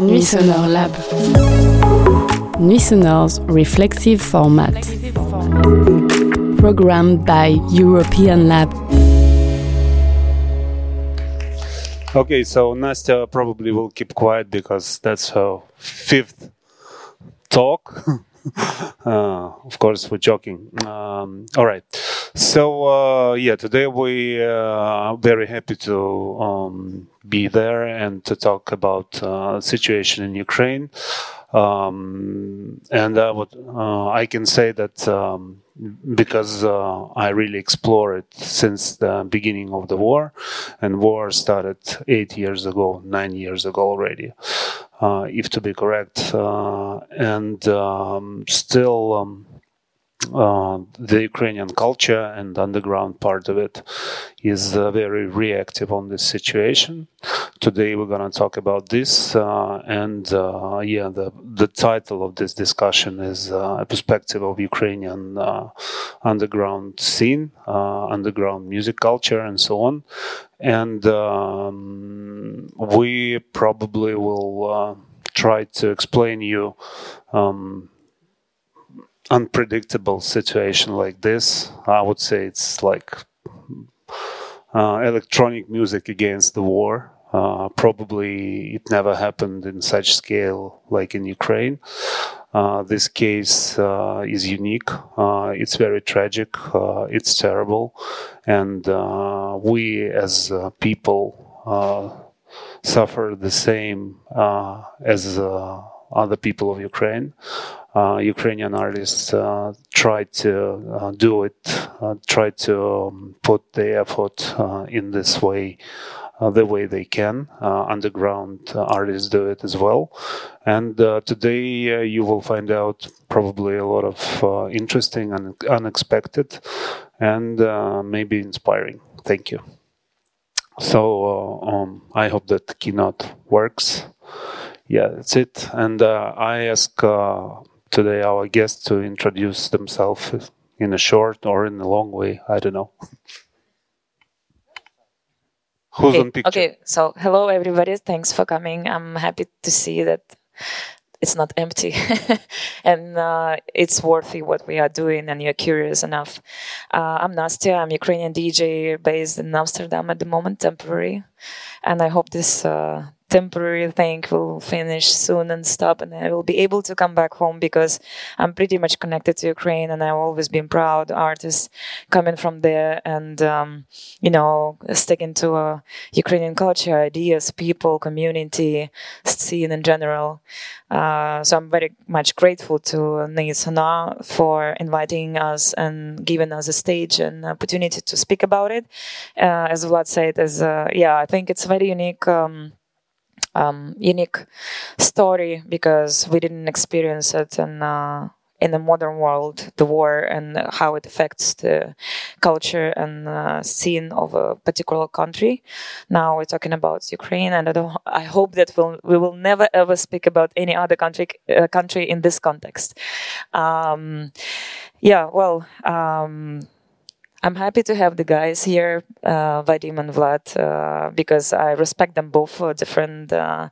Nuits Sonores Lab. Nuit Sonore's reflexive format. Programmed by European Lab. Okay, so Nastya probably will keep quiet because that's her fifth talk. uh, of course, we're joking. Um, all right. So uh, yeah, today we uh, are very happy to um, be there and to talk about uh, situation in Ukraine. Um, and would uh, I can say that um, because uh, I really explore it since the beginning of the war, and war started eight years ago, nine years ago already, uh, if to be correct, uh, and um, still. Um, uh, the Ukrainian culture and underground part of it is uh, very reactive on this situation. Today we're going to talk about this, uh, and uh, yeah, the the title of this discussion is uh, a perspective of Ukrainian underground scene, underground music culture, and so on. And um, we probably will try to explain you. Um, unpredictable situation like this. I would say it's like uh, electronic music against the war. Uh, probably it never happened in such scale like in Ukraine. Uh, this case uh, is unique. Uh, it's very tragic. Uh, it's terrible, and we as people suffer the same as other people of Ukraine Ukrainian artists uh, try to uh, do it, uh, try to um, put the effort uh, in this way, uh, the way they can. underground artists do it as well. And today you will find out probably a lot of interesting and unexpected and maybe inspiring. Thank you. So um, I hope that keynote works. Yeah, that's it. And I ask today our guests to introduce themselves in a short or in a long way. I don't know. Who's okay, on picture? Okay, so hello everybody. Thanks for coming. I'm happy to see that it's not empty and uh, it's worthy what we are doing and you're curious enough. Uh, I'm Nastya. I'm Ukrainian DJ based in Amsterdam at the moment, temporary. And I hope this uh, temporary thing will finish soon and stop and I will be able to come back home because I'm pretty much connected to Ukraine and I've always been proud artist coming from there and um, you know sticking to a Ukrainian culture ideas people community scene in general. Uh, so I'm very much grateful to Nuit for inviting us and giving us a stage and opportunity to speak about it. Uh, as Vlad said as uh, yeah I think it's very unique um, um, unique story because we didn't experience it in uh, in the modern world, the war and how it affects the culture and uh, scene of a particular country. Now we're talking about Ukraine, and I, I hope that we'll, we will never ever speak about any other country uh, country in this context. Um, yeah, well. Um, I'm happy to have the guys here, uh, Vadim and Vlad, uh, because I respect them both for different uh,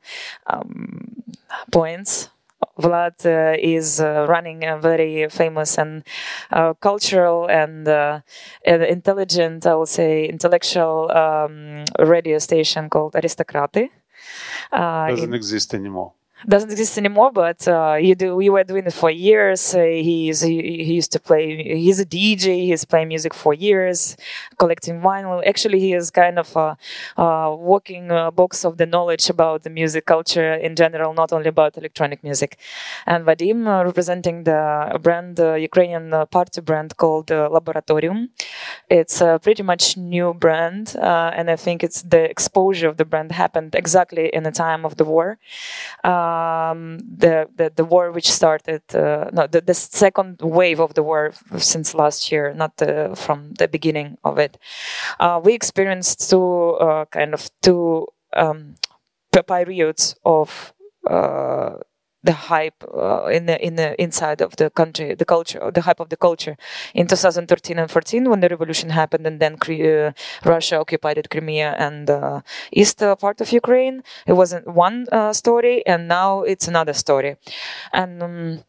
um, points. Vlad uh, is uh, running a very famous and uh, cultural and intelligent, I will say, intellectual um, radio station called Aristocrats. Doesn't in- exist anymore doesn't exist anymore, but uh, you do. We were doing it for years. Uh, he, he, used to play. He's a DJ. He's playing music for years, collecting vinyl. Actually, he is kind of a, a walking uh, box of the knowledge about the music culture in general, not only about electronic music. And Vadim, uh, representing the brand, uh, Ukrainian uh, party brand called Laboratorium. It's a pretty much new brand, and I think it's the exposure of the brand happened exactly in the time of the war um, the, the, the war which started uh, no the, the second wave of the war since last year, not the, from the beginning of it. Uh, we experienced two uh, kind of two um, periods of uh, the hype uh, in the in the inside of the country, the culture, the hype of the culture. In 2013 and 14, when the revolution happened, and then uh, Russia occupied Crimea and uh, east part of Ukraine, it wasn't one uh, story, and now it's another story, and. Um,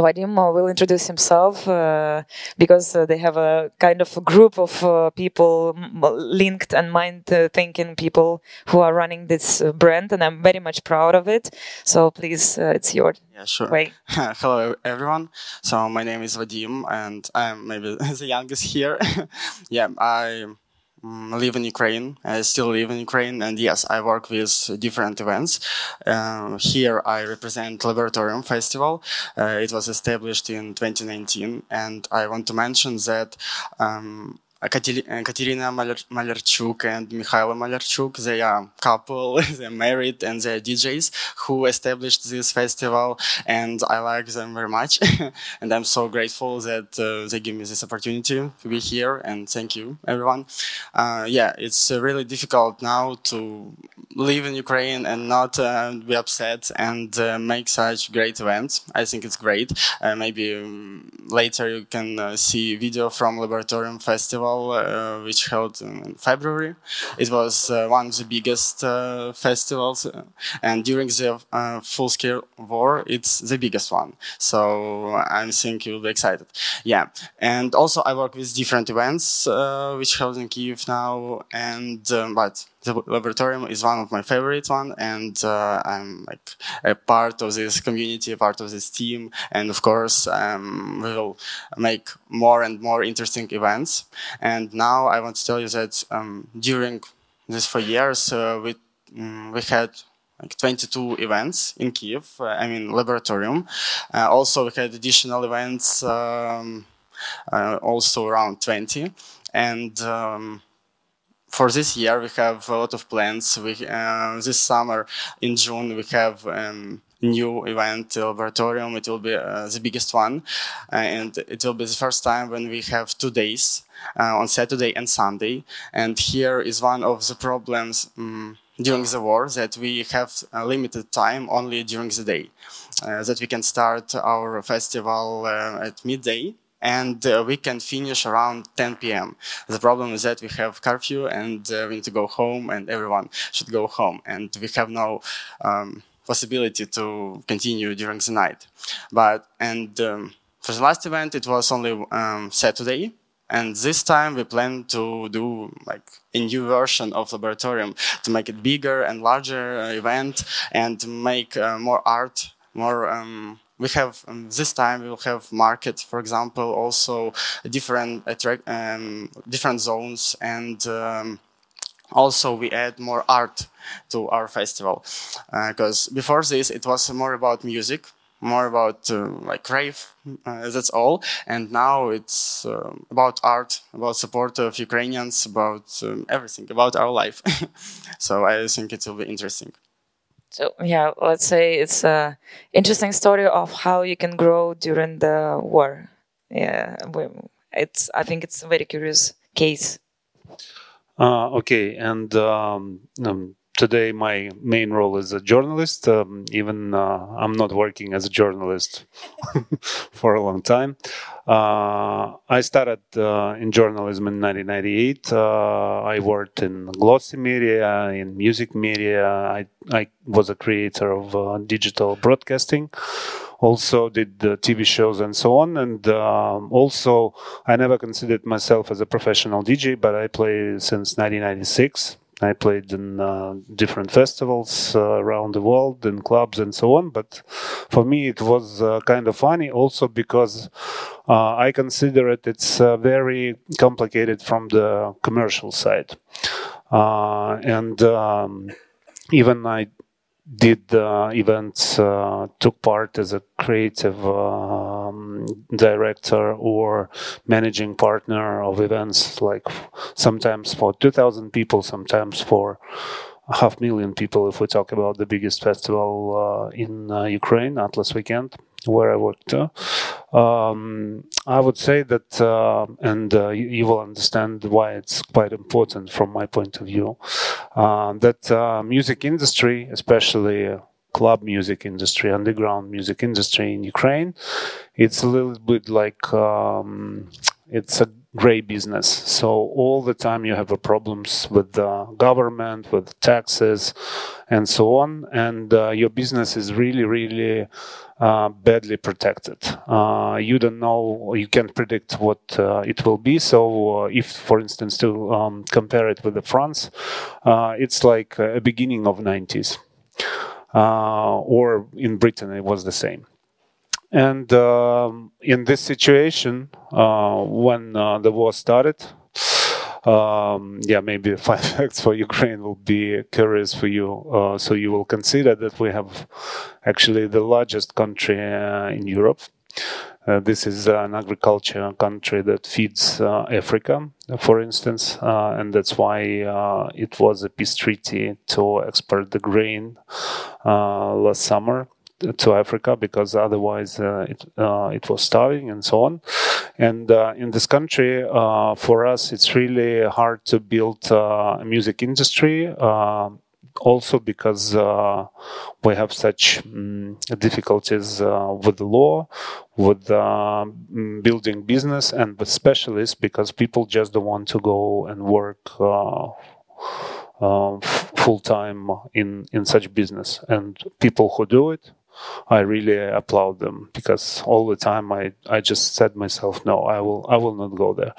Vadim will introduce himself uh, because uh, they have a kind of a group of uh, people linked and mind thinking people who are running this uh, brand, and I'm very much proud of it. So please, uh, it's your yeah, sure. way. Hello, everyone. So my name is Vadim, and I'm maybe the youngest here. yeah, I Mm, live in Ukraine. I still live in Ukraine, and yes, I work with different events. Uh, here, I represent Laboratorium Festival. Uh, it was established in 2019, and I want to mention that um, Katerina Malerchuk and Mikhailo Malarchuk. They are couple, they're married and they're DJs who established this festival and I like them very much. and I'm so grateful that uh, they give me this opportunity to be here and thank you everyone. Uh, yeah, it's uh, really difficult now to live in Ukraine and not uh, be upset and uh, make such great events. I think it's great. Uh, maybe um, later you can see video from Laboratorium Festival festival uh, which held in February. It was uh, one of the biggest uh, festivals, and during the full-scale war, it's the biggest one. So I think you'll be excited. Yeah, and also I work with different events which held in Kiev now, and um, but the laboratorium is one of my favorite one and uh, i'm like a part of this community a part of this team and of course um, we will make more and more interesting events and now i want to tell you that um, during these four years uh, we um, we had like 22 events in Kiev, uh, I mean laboratorium. Uh, also, we had additional events, um, uh, also around 20, and um, for this year, we have a lot of plans. We uh, this summer in June we have um, new event laboratorium. It will be uh, the biggest one, uh, and it will be the first time when we have two days uh, on Saturday and Sunday. And here is one of the problems. Um, during the war that we have limited time only during the day uh, that we can start our festival uh, at midday and uh, we can finish around 10 p.m. The problem is that we have curfew and uh, we need to go home and everyone should go home and we have no um, possibility to continue during the night. But, and um, for the last event, it was only um, Saturday. And this time we plan to do like a new version of Laboratorium to make it bigger and larger uh, event and make uh, more art, more um, we have um, this time we will have market, for example, also different um, different zones, and um, also we add more art to our festival. Because uh, before this it was more about music more about uh, like rave uh, that's all. And now it's uh, about art about support of ukrainians about um, everything about our life. So i think it will be interesting so yeah, let's say it's a interesting story of how you can grow during the war. Yeah, it's I think it's a very curious case. Uh, okay, and um, um, today my main role is a journalist. Um, even uh, I'm not working as a journalist for a long time. Uh, I started uh, in journalism in 1998. Uh, I worked in glossy media, in music media. I, I was a creator of uh, digital broadcasting also did TV shows and so on. And um, also, I never considered myself as a professional DJ, but I play since 1996. I played in uh, different festivals uh, around the world, in clubs and so on. But for me, it was uh, kind of funny also because uh, I consider it it's uh, very complicated from the commercial side, uh, and um, even I did events, took part as a creative um, director or managing partner of events, like sometimes for 2,000 people, sometimes for half million people if we talk about the biggest festival uh, in uh, Ukraine, Atlas Weekend, where I worked. Uh, um, I would say that, uh, and uh, you, you, will understand why it's quite important from my point of view, uh, that music industry, especially club music industry, underground music industry in Ukraine, it's a little bit like um, it's a gray business. So all the time you have problems with the government, with taxes, and so on. And uh, your business is really, really uh, badly protected. Uh, you don't know, you can't predict what uh, it will be. So, uh, if, for instance, to um, compare it with the France, uh, it's like a beginning of 90s. Or in Britain, it was the same. And um, in this situation, uh, when uh, the war started, um, yeah, maybe five facts for Ukraine will be curious for you. Uh, so you will consider that we have actually the largest country uh, in Europe. Uh, this is an agriculture country that feeds uh, Africa, for instance, and that's why it was a peace treaty to export the grain last summer to Africa because otherwise uh, it uh, it was starving and so on. And uh, in this country, for us, it's really hard to build a music industry also because uh, we have such um, difficulties uh, with the law, with uh, building business, and with specialists because people just don't want to go and work full time in in such business. And people who do it I really applaud them because all the time I, I just said myself, no, I will I will not go there.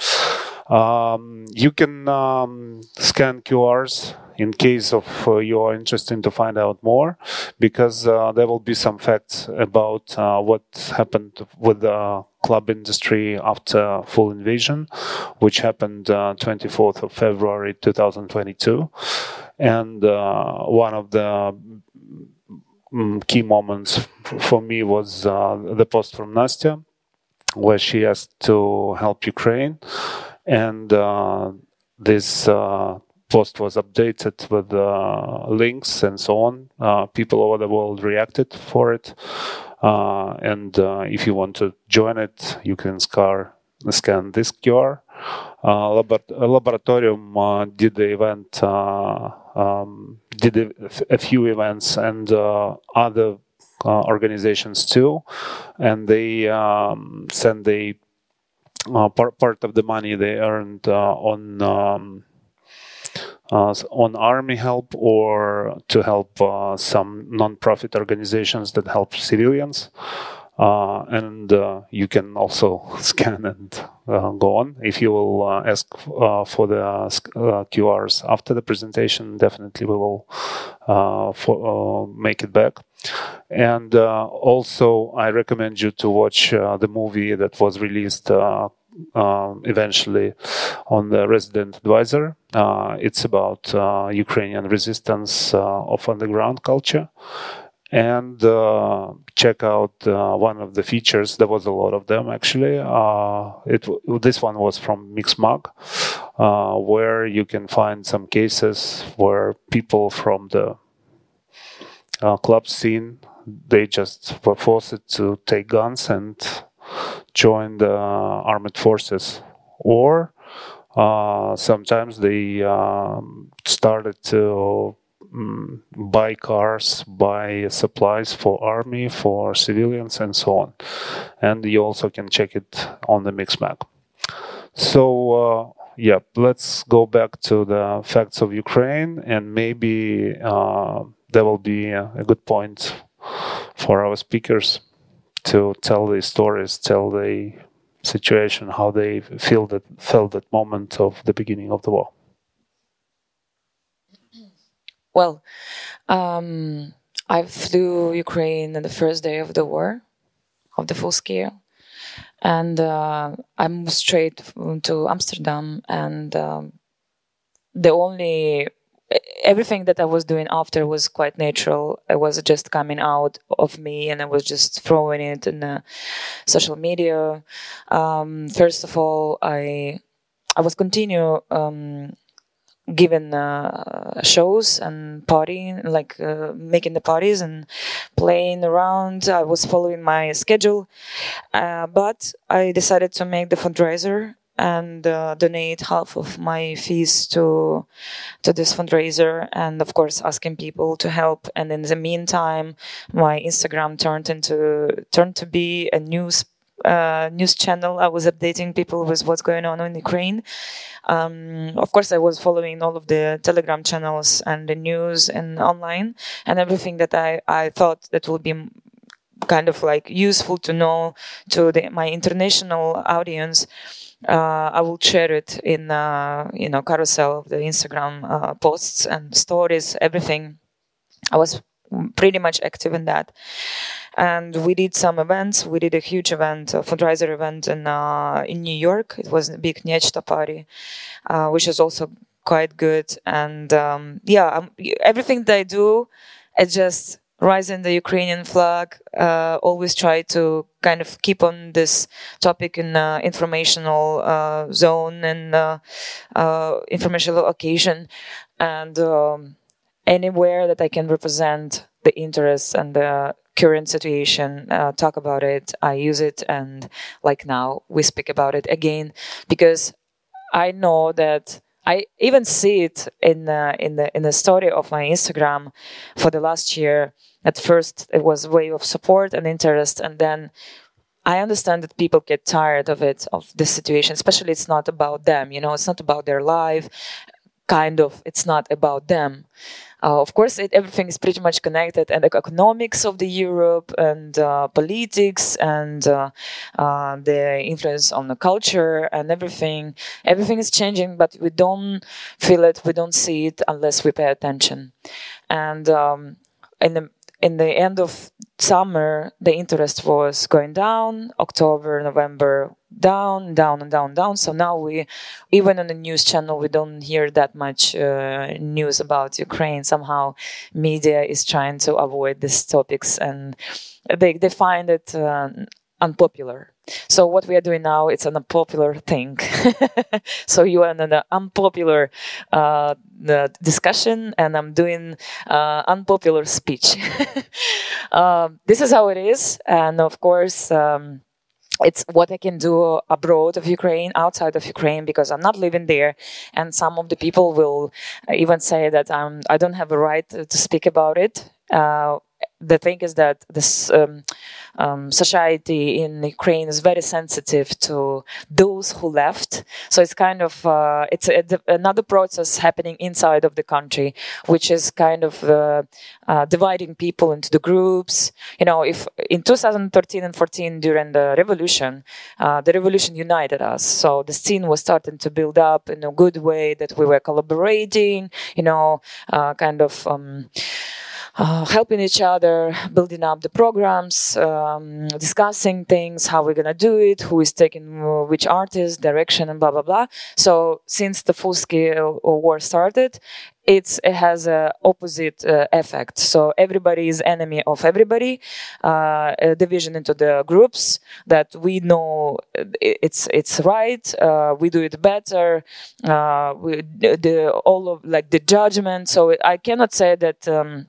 Um, you can um, scan QRs in case of uh, you are interested to find out more, because uh, there will be some facts about uh, what happened with the club industry after full invasion, which happened 24th uh, of February 2022, and uh, one of the Mm, key moments for me was uh, the post from Nastya, where she asked to help Ukraine, and this uh, post was updated with uh, links and so on. Uh, people over the world reacted for it, uh, and if you want to join it, you can scar, scan this QR. Laboratorium did the event um, did a, few events and uh, other uh, organizations too, and they um, send the uh, part part of the money they earned uh, on. Um, uh, on army help or to help uh, some non-profit organizations that help civilians uh, and uh, you can also scan and uh, go on. If you will uh, ask uh, for the uh, QRs after the presentation, definitely we will for, make it back. And also, I recommend you to watch the movie that was released eventually on the Resident Advisor. it's about Ukrainian resistance of underground culture and uh, check out uh, one of the features. There was a lot of them actually. Uh, it this one was from Mixmag, uh, where you can find some cases where people from the uh, club scene they just were forced to take guns and join the armed forces, or uh, sometimes they um, started to Mm, buy cars, buy supplies for army, for civilians, and so on. And you also can check it on the Mixmag. So, uh, yeah, let's go back to the facts of Ukraine, and maybe uh, there will be a, good point for our speakers to tell the stories, tell the situation, how they feel that felt that moment of the beginning of the war. Well, um, I flew Ukraine on the first day of the war, of the full scale, and uh, I moved straight to Amsterdam. And um, the only everything that I was doing after was quite natural. It was just coming out of me, and I was just throwing it in the social media. Um, first of all, I I was continue um, given uh, shows and partying, like uh, making the parties and playing around. I was following my schedule, uh, but I decided to make the fundraiser and uh, donate half of my fees to to this fundraiser and of course asking people to help. And in the meantime my instagram turned into turned to be a news uh, news channel. I was updating people with what's going on in ukraine. Um, of course i was following all of the telegram channels and the news and online and everything that i i thought that would be kind of like useful to know to the, my international audience uh, I will share it in uh, you know carousel of the Instagram uh, posts and stories, everything. I was pretty much active in that, and we did some events. We did a huge event, a fundraiser event in uh, in New York. It was a big Nechto party, uh, which is also quite good. And um, yeah, um, everything that I do, it just rising the Ukrainian flag, uh, always try to kind of keep on this topic in uh, informational uh, zone and uh, uh, informational occasion, and um, anywhere that I can represent the interests and the current situation, uh, talk about it. I use it, and like now we speak about it again because I know that I even see it in uh, in the in the story of my Instagram for the last year. At first, it was a way of support and interest, and then I understand that people get tired of it, of this situation. Especially, it's not about them. You know, it's not about their life. Kind of, it's not about them. Uh, of course, it, everything is pretty much connected, and the economics of the Europe and uh, politics and uh, uh, the influence on the culture and everything. Everything is changing, but we don't feel it, we don't see it unless we pay attention. And um, in the in the end of summer, the interest was going down. October, November, down, down, and down, down. So now we, even on the news channel, we don't hear that much uh, news about Ukraine. Somehow, media is trying to avoid these topics, and they they find it uh, unpopular. So what we are doing now, it's an unpopular thing. so you are in an unpopular uh, discussion, and I'm doing uh, unpopular speech. um, this is how it is, and of course. Um, it's what I can do abroad of Ukraine, outside of Ukraine, because I'm not living there. And some of the people will even say that I'm, I don't have a right to, to speak about it. Uh, the thing is that this um, um, society in Ukraine is very sensitive to those who left. So it's kind of uh, it's a, another process happening inside of the country, which is kind of uh, uh, dividing people into the groups. You know, if in 2013 and 14 during the revolution, uh, the revolution united us. So the scene was starting to build up in a good way that we were collaborating. You know, uh, kind of. Um, uh, helping each other, building up the programs, um, discussing things, how we're gonna do it, who is taking uh, which artist, direction, and blah blah blah. So since the full scale war started, it's it has a opposite uh, effect. So everybody is enemy of everybody. Uh, division into the groups that we know it's it's right. Uh, we do it better. Uh, we the all of like the judgment. So I cannot say that. Um,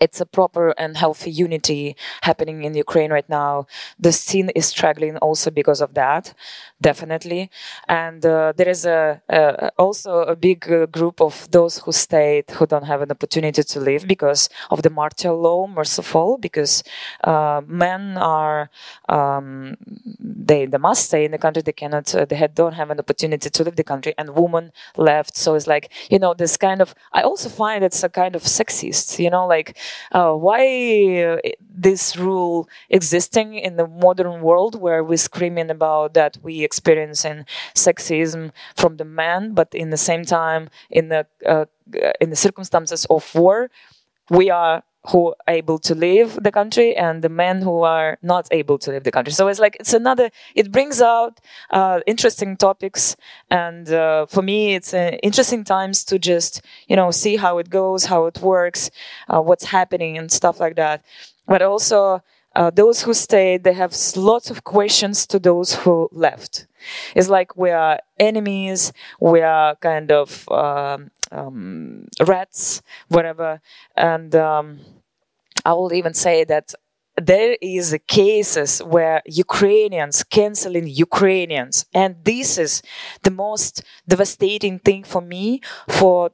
it's a proper and healthy unity happening in Ukraine right now. The scene is struggling also because of that, definitely. And uh, there is a, a, also a big uh, group of those who stayed who don't have an opportunity to live because of the martial law, merciful, because uh, men are um, they they must stay in the country. They cannot. Uh, they don't have an opportunity to leave the country, and women left. So it's like you know this kind of. I also find it's a kind of sexist. You know, like uh, why this rule existing in the modern world where we're screaming about that we experiencing sexism from the men, but in the same time in the uh, in the circumstances of war, we are who are able to leave the country and the men who are not able to leave the country. So it's like it's another. It brings out uh, interesting topics, and uh, for me, it's uh, interesting times to just you know see how it goes, how it works, uh, what's happening, and stuff like that. But also. Uh, those who stayed, they have lots of questions to those who left. It's like we are enemies, we are kind of um, um, rats, whatever. And um, I will even say that there is cases where Ukrainians canceling Ukrainians, and this is the most devastating thing for me, for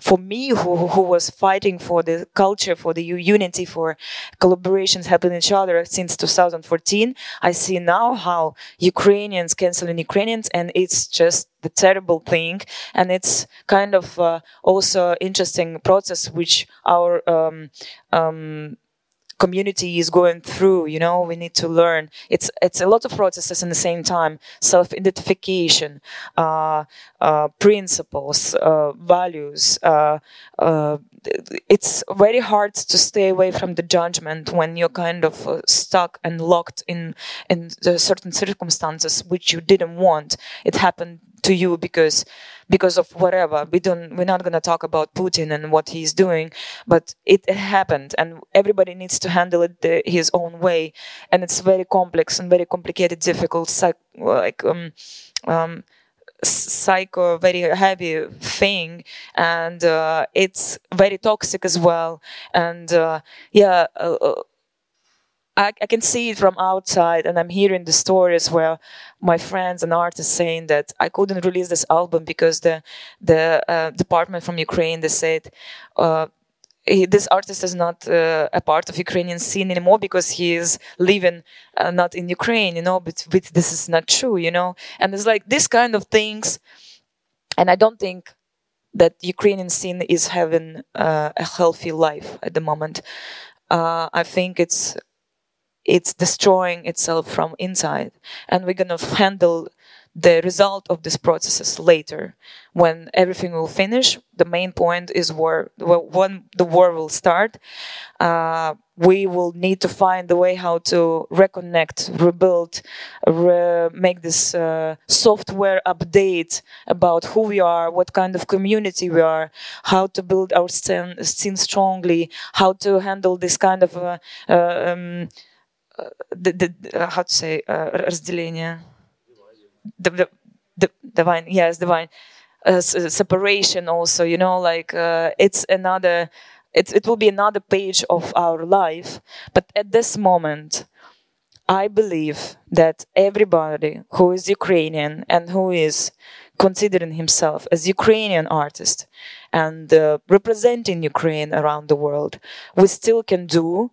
for me who, who was fighting for the culture for the unity for collaborations helping each other since 2014 i see now how ukrainians canceling ukrainians and it's just the terrible thing. And it's kind of uh, also interesting process which our um, um, community is going through you know we need to learn. It's it's a lot of processes in the same time. Self identification uh, uh, principles uh, values uh, uh, it's very hard to stay away from the judgment when you're kind of uh, stuck and locked in in certain circumstances which you didn't want. It happened to you because because of whatever. We don't, we're not going to talk about Putin and what he's doing, but it happened and everybody needs to handle it the, his own way. And it's very complex and very complicated, difficult, psych, like, um, um, psycho very heavy thing and uh, it's very toxic as well and uh, yeah uh, uh I, I, can see it from outside and i'm hearing the stories where my friends and artists saying that i couldn't release this album because the the uh, department from ukraine they said uh, he, this artist is not uh, a part of Ukrainian scene anymore because he is living uh, not in Ukraine, you know. But, but this is not true, you know. And it's like this kind of things, and I don't think that Ukrainian scene is having uh, a healthy life at the moment. Uh, I think it's it's destroying itself from inside. And we're going to handle the result of these processes later when everything will finish. The main point is war when the war will start. Uh, we will need to find a way how to reconnect rebuild re- make this uh, software update about who we are what kind of community we are how to build our scene strongly how to handle this kind of uh, uh um, the, the, how to say разделение the, the, the divine yes divine uh, separation also you know like uh, it's another it, it will be another page of our life but at this moment i believe that everybody who is ukrainian and who is considering himself as ukrainian artist and uh, representing ukraine around the world we still can do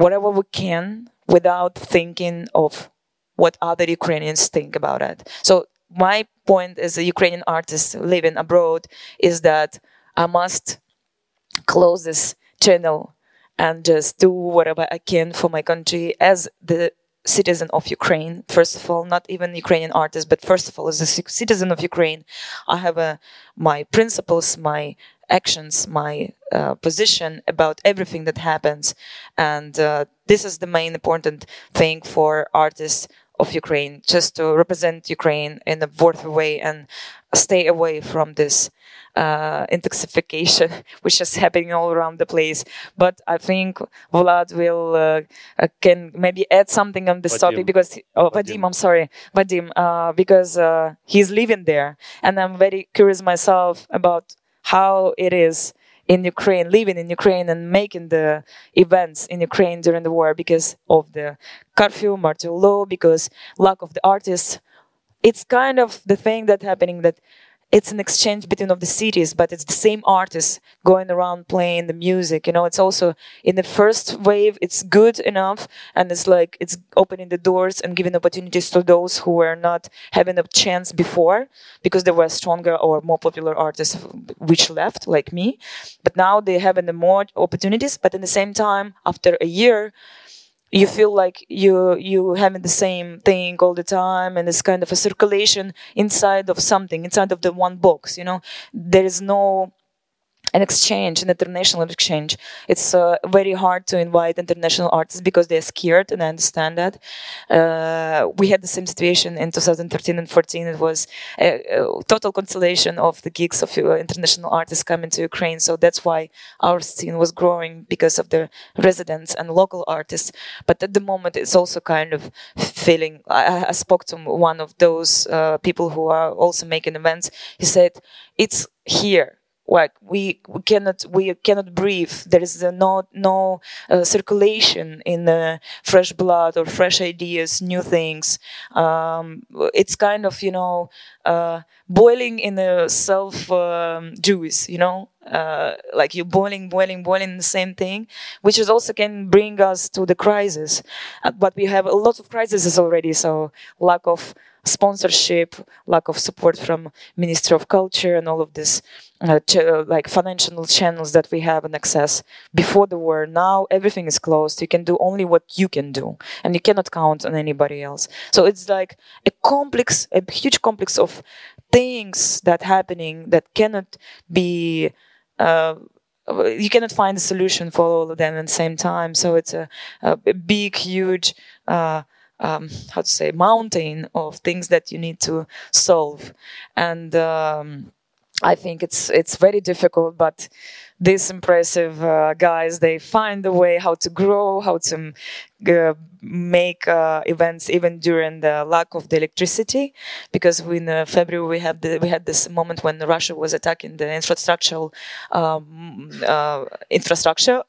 whatever we can without thinking of what other Ukrainians think about it. So my point as a Ukrainian artist living abroad is that I must close this channel and just do whatever I can for my country as the citizen of Ukraine. First of all, not even Ukrainian artist, but first of all, as a citizen of Ukraine, I have a, my principles, my actions, my uh, position about everything that happens. And uh, this is the main important thing for artists of Ukraine, just to represent Ukraine in a worthy way and stay away from this uh, intoxication, which is happening all around the place. But I think Vlad will uh, uh can maybe add something on this Vadim. topic because oh, Vadim. Vadim, I'm sorry, Vadim, uh, because uh, he's living there, and I'm very curious myself about how it is in Ukraine, living in Ukraine and making the events in Ukraine during the war because of the curfew, martial law, because lack of the artists. It's kind of the thing that happening that it's an exchange between of the cities, but it's the same artists going around playing the music. You know, it's also in the first wave, it's good enough, and it's like it's opening the doors and giving opportunities to those who were not having a chance before because there were stronger or more popular artists which left, like me. But now they the more opportunities. But at the same time, after a year, you feel like you you having the same thing all the time and it's kind of a circulation inside of something inside of the one box you know? There is no an exchange, an international exchange. It's uh, very hard to invite international artists because they're scared, and I understand that. Uh, we had the same situation in 2013 and 14. It was a, a total cancellation of the gigs of uh, international artists coming to Ukraine. So that's why our scene was growing because of the residents and local artists. But at the moment, it's also kind of feeling. I, I spoke to one of those uh, people who are also making events. He said, "It's here." Like we, we cannot we cannot breathe. There is no no uh, circulation in uh, fresh blood or fresh ideas new things. Um, it's kind of you know uh, boiling in a self um, juice you know? Uh, like you're boiling boiling boiling the same thing which is also can bring us to the crisis. Uh, but we have a lot of crises already. So lack of sponsorship, lack of support from Ministry of Culture, and all of this uh, ch- like financial channels that we have and access before the war. Now everything is closed. You can do only what you can do, and you cannot count on anybody else. So it's like a complex, a huge complex of things that happening that cannot be. Uh, you cannot find a solution for all of them at the same time. So it's a, a big, huge. Uh, um, how to say mountain of things that you need to solve and um, i think it's it's very difficult but these impressive uh, guys they find a way how to grow how to make uh, events even during the lack of the electricity because in uh, february we the, we had this moment when russia was attacking the infrastructural um, uh, infrastructure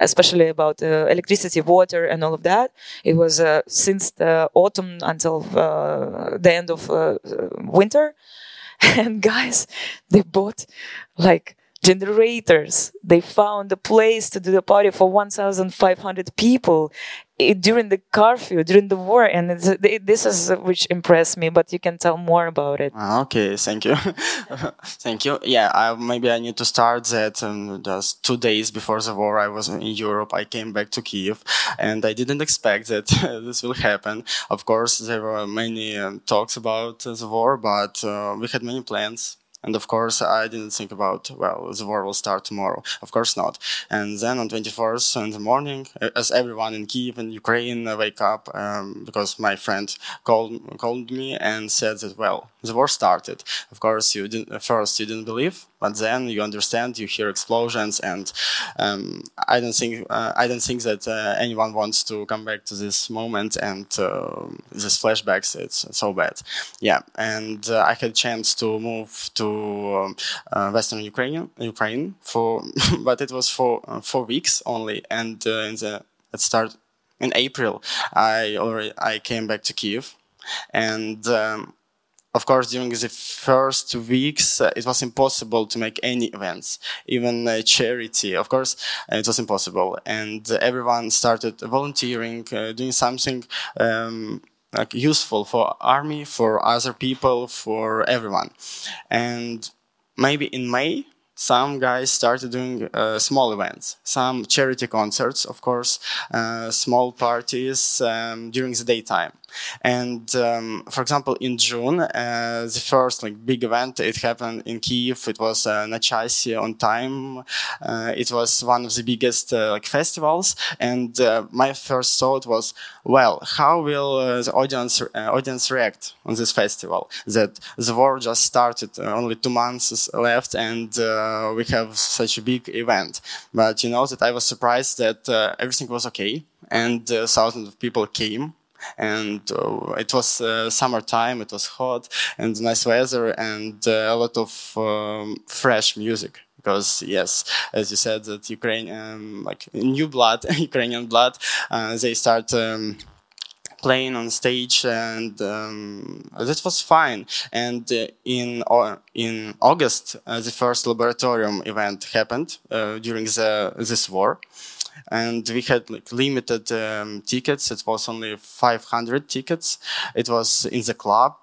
especially about uh, electricity, water, and all of that. It was uh, since the autumn until uh, the end of uh, winter. And guys, they bought like generators. They found a place to do the party for 1,500 people during the curfew, during the war, and this is which impressed me. But you can tell more about it. Ah, okay, thank you, thank you. Yeah, I, maybe I need to start that. Um, just two days before the war, I was in Europe. I came back to Kiev, and I didn't expect that this will happen. Of course, there were many um, talks about the war, but uh, we had many plans and of course, I didn't think about, well, the war will start tomorrow. Of course not. And then on 24th in the morning, as everyone in Kiev and Ukraine wake up, um, because my friend called, called me and said that, well, the war started. Of course, you didn't, first you didn't believe, but then you understand, you hear explosions, and um, I don't think uh, I don't think that uh, anyone wants to come back to this moment and uh, these flashbacks. It's so bad, yeah. And uh, I had a chance to move to um, uh, Western Ukraine, Ukraine for, but it was for uh, four weeks only, and in the at start in April, I already I came back to Kiev, and. Um, of course, during the first weeks, uh, it was impossible to make any events, even uh, charity. Of course, uh, it was impossible, and everyone started volunteering, uh, doing something um, like useful for army, for other people, for everyone. And maybe in May, some guys started doing uh, small events, some charity concerts, of course, uh, small parties um, during the daytime. And um, for example, in June, uh, the first like big event it happened in Kiev. It was uh, Na Chase on time. Uh, it was one of the biggest uh, like festivals. And uh, my first thought was, well, how will uh, the audience uh, audience react on this festival? That the war just started, only two months left, and we have such a big event. But you know that I was surprised that everything was okay, and thousands of people came and uh, it was uh, summertime it was hot and nice weather and uh, a lot of um, fresh music because yes as you said that ukraine um, like new blood ukrainian blood uh, they start um, playing on stage and um, that was fine. And uh, in uh, in august uh, the first laboratorium event happened uh, during the this war and we had like limited um, tickets. It was only 500 tickets. It was in the club,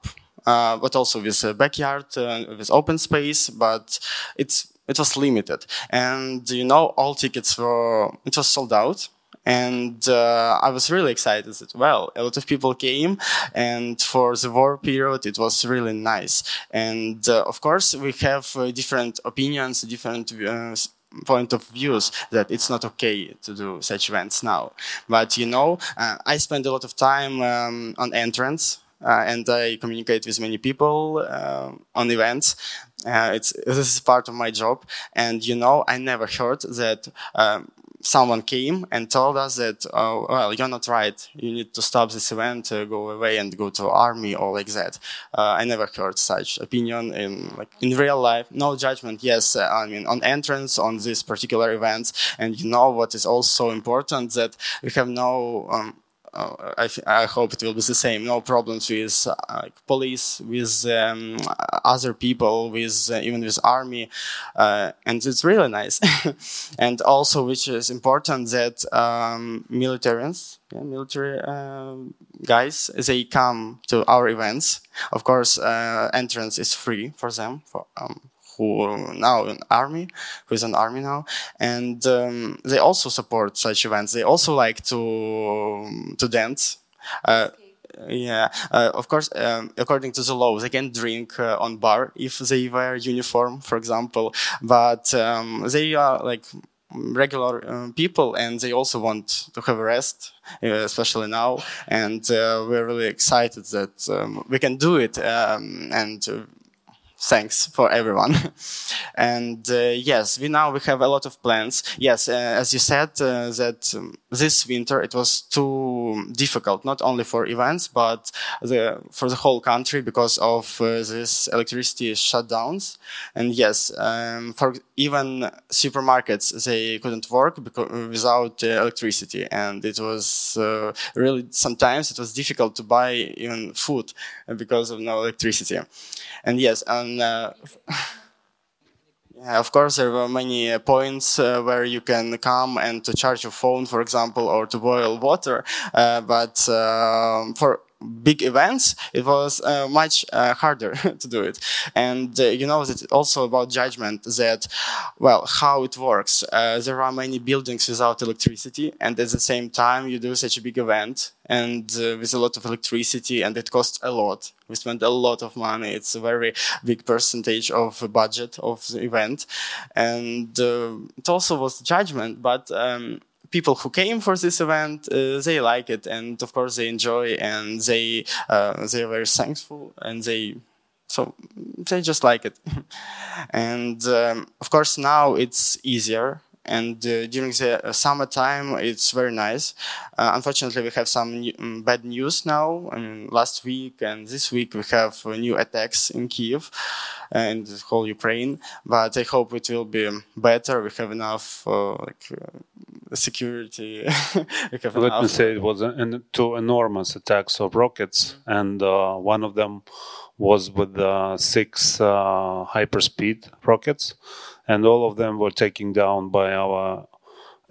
uh, but also with a backyard, uh, with open space, but it's it was limited. And you know, all tickets were it was sold out. And uh, I was really excited that, well, a lot of people came. And for the war period, it was really nice. And uh, of course, we have uh, different opinions, different uh, point of views that it's not okay to do such events now. But you know, uh, I spend a lot of time um, on entrance. Uh, and I communicate with many people uh, on events. Uh, it's this is part of my job, and you know, I never heard that um, someone came and told us that, uh, well, you're not right. You need to stop this event, uh, go away and go to army or like that. Uh, I never heard such opinion in like in real life. No judgment. Yes, uh, I mean on entrance on this particular event. And you know what is also important that we have no um, uh, I, I, hope it will be the same. No problems with uh, police, with um, other people, with uh, even with army, uh, and it's really nice. and also, which is important, that um, militarians, yeah, military um, guys, they come to our events. Of course, uh, entrance is free for them. For um, who now in army, who is an army now, and um, they also support such events. They also like to to dance. Uh, yeah, uh, of course, um, according to the law, they can drink uh, on bar if they wear uniform, for example. But um, they are like regular uh, people and they also want to have a rest uh, especially now and uh, we're really excited that um, we can do it um, and thanks for everyone. and uh, yes, we now we have a lot of plans. Yes, uh, as you said, uh, that um, this winter it was too difficult, not only for events but the, for the whole country because of uh, this electricity shutdowns. And yes, um, for even supermarkets they couldn't work because, without uh, electricity, and it was uh, really sometimes it was difficult to buy even food because of no electricity. And yes, and uh, yeah, of course, there were many points uh, where you can come and to charge your phone, for example, or to boil water. Uh, but um, for big events, it was uh, much uh, harder to do it. And uh, you know, it's also about judgment that, well, how it works. Uh, there are many buildings without electricity, and at the same time, you do such a big event and uh, with a lot of electricity, and it costs a lot. We spend a lot of money. It's a very big percentage of the budget of the event, and uh, it also was judgment, but. Um, people who came for this event, uh, they like it, and of course they enjoy, and they uh, they are very thankful, and they so they just like it. and um, of course now it's easier and uh, during the uh, summertime it's very nice. Uh, unfortunately, we have some um, bad news now. I mean, last week and this week we have uh, new attacks in Kiev and the whole Ukraine. But I hope it will be better. We have enough uh, like uh, security. Let enough. me say it was an, two enormous attacks of rockets, and one of them was with six hyperspeed rockets and all of them were taken down by our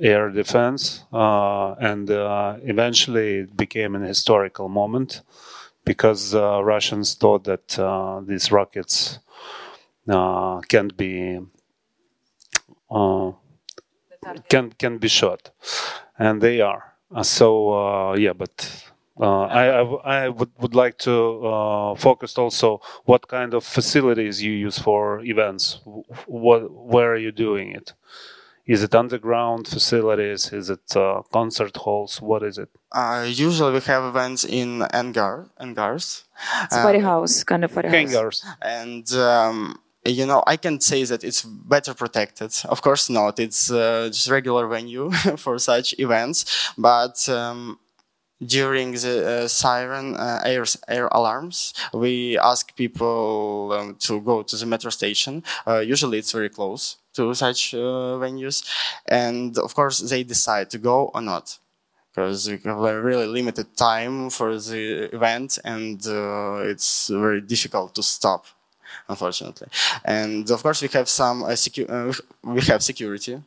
air defense. Uh, and uh, eventually it became an historical moment because uh, Russians thought that uh, these rockets uh, can't be uh, can can be shot, and they are. so yeah, but uh, I, I, I, would, would like to uh, focus also what kind of facilities you use for events. What, where are you doing it? Is it underground facilities? Is it uh, concert halls? What is it? Uh, usually we have events in hangar, hangars. It's a party house, kind of party hangars. house. And um, you know, I can say that it's better protected. Of course not. It's uh, just regular venue for such events, but um, during the uh, siren uh, air, air alarms, we ask people um, to go to the metro station. Uh, usually it's very close to such uh, venues. And of course, they decide to go or not. Because we have a really limited time for the event and uh, it's very difficult to stop unfortunately. And of course, we have some uh, we have security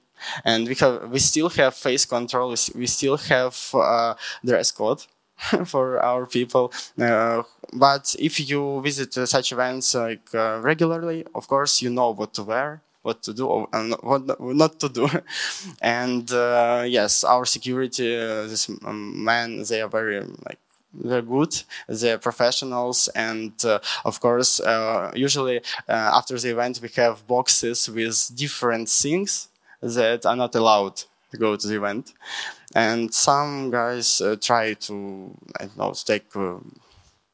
and we have we still have face control. We still have uh, dress code for our people. Uh, but if you visit uh, such events like uh, regularly, of course you know what to wear, what to do, and what not to do. and uh, yes, our security, uh, this um, men, they are very like they're good they're professionals and uh, of course uh, usually uh, after the event we have boxes with different things that are not allowed to go to the event. And some guys uh, try to, I don't know, take uh,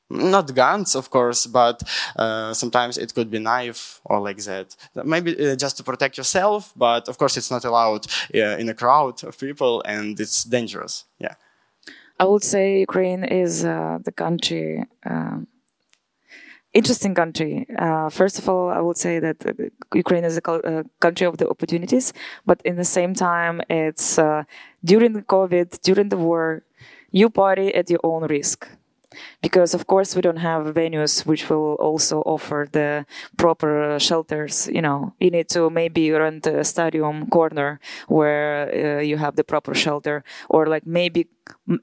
not guns, of course, but uh, sometimes it could be knife or like that. Maybe uh, just to protect yourself, but of course it's not allowed uh, in a crowd of people and it's dangerous. Yeah. I would say Ukraine is uh, the country. Interesting country. Uh, first of all, I would say that uh, Ukraine is a, a, country of the opportunities, but in the same time, it's during the COVID, during the war, you party at your own risk because of course we don't have venues which will also offer the proper shelters you know you need to maybe rent a stadium corner where uh, you have the proper shelter or like maybe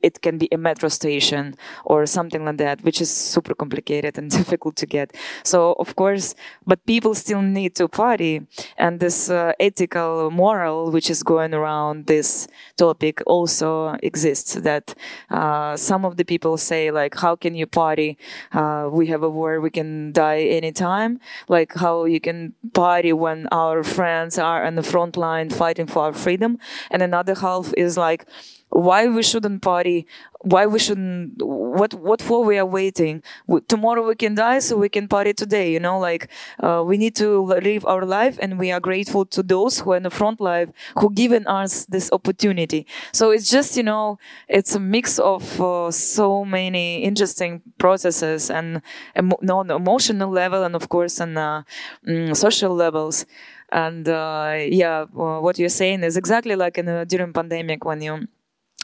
it can be a metro station or something like that, which is super complicated and difficult to get. So, of course, but people still need to party. And this uh, ethical moral, which is going around this topic, also exists. That uh, some of the people say, like, how can you party? Uh, we have a war, we can die anytime. Like, how you can party when our friends are on the front line fighting for our freedom. And another half is like, why we shouldn't party? Why we shouldn't what what for we are waiting? Tomorrow we can die so we can party today you know like uh, we need to live our life and we are grateful to those who are in the front line who given us this opportunity. So it's just you know it's a mix of uh, so many interesting processes and on emotional level and of course on uh, mm, social levels. And uh, yeah what you're saying is exactly like in during pandemic when you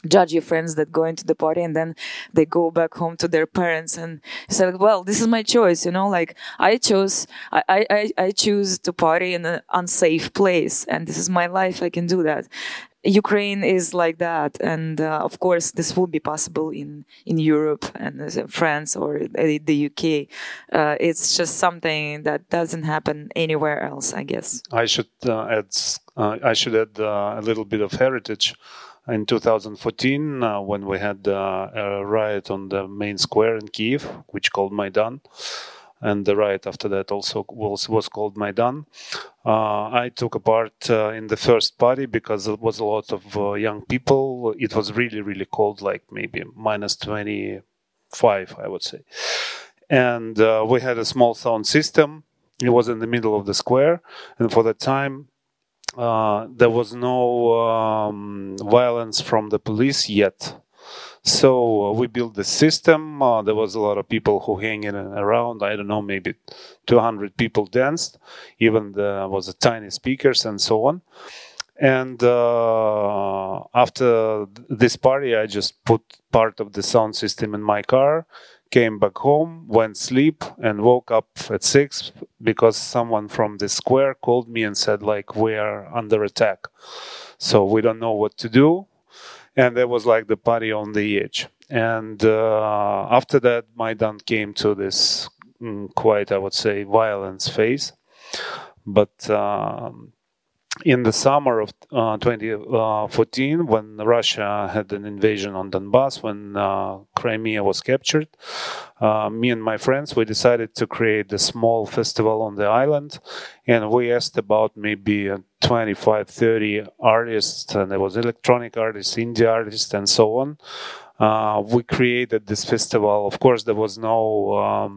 judge your friends that go into the party and then they go back home to their parents and say well this is my choice you know like i chose i i i choose to party in an unsafe place and this is my life i can do that Ukraine is like that, and uh, of course, this will be possible in in Europe and France or the UK. Uh, it's just something that doesn't happen anywhere else, I guess. I should uh, add. Uh, I should add uh, a little bit of heritage in 2014 uh, when we had uh, a riot on the main square in Kiev, which called Maidan. And the riot after that also was, was called Maidan. Uh, I took a part uh, in the first party because it was a lot of uh, young people. It was really, really cold, like maybe minus 25, I would say. And uh, we had a small sound system. It was in the middle of the square. And for that time, uh, there was no um, violence from the police yet. So uh, we built the system. Uh, there was a lot of people who hanging around. I don't know, maybe 200 people danced. Even there was a tiny speakers and so on. And uh, after this party, I just put part of the sound system in my car came back home, went sleep, and woke up at six because someone from the square called me and said like we are under attack, so we don't know what to do, and there was like the party on the edge. And uh, after that, Maidan came to this mm, quite, I would say, violence phase, but. Um, in the summer of uh, 2014, when Russia had an invasion on Donbass, when uh, Crimea was captured, uh, me and my friends we decided to create a small festival on the island, and we asked about maybe 25, 30 artists, and there was electronic artists, indie artists, and so on. Uh, we created this festival. Of course, there was no um,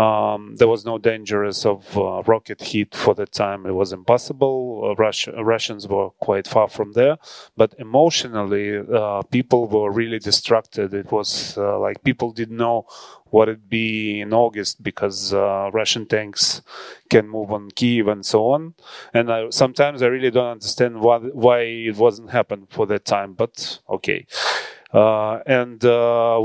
um, there was no dangers of uh, rocket hit for the time. It was impossible. Uh, Rus- Russians were quite far from there, but emotionally, uh, people were really distracted. It was uh, like people didn't know what it'd be in August because uh, Russian tanks can move on Kiev and so on. And I, sometimes I really don't understand why why it wasn't happened for that time. But okay. Uh, and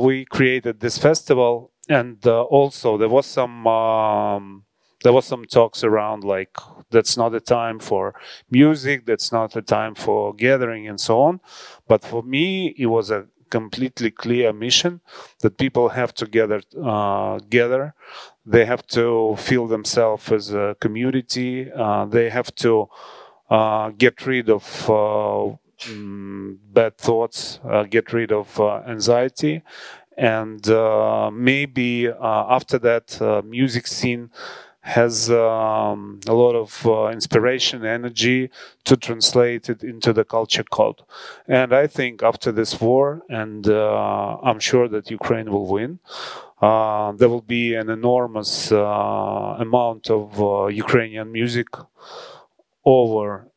we created this festival and uh, also there was some um, there was some talks around like that's not a time for music that's not a time for gathering and so on. But for me it was a completely clear mission that people have to gather uh, gather. They have to feel themselves as a community. Uh, they have to uh, get rid of mm, bad thoughts uh, get rid of uh, anxiety and uh, maybe after that music scene has um, a lot of uh, inspiration, energy to translate it into the culture code. And I think after this war, and uh, I'm sure that Ukraine will win, uh, there will be an enormous amount of Ukrainian music over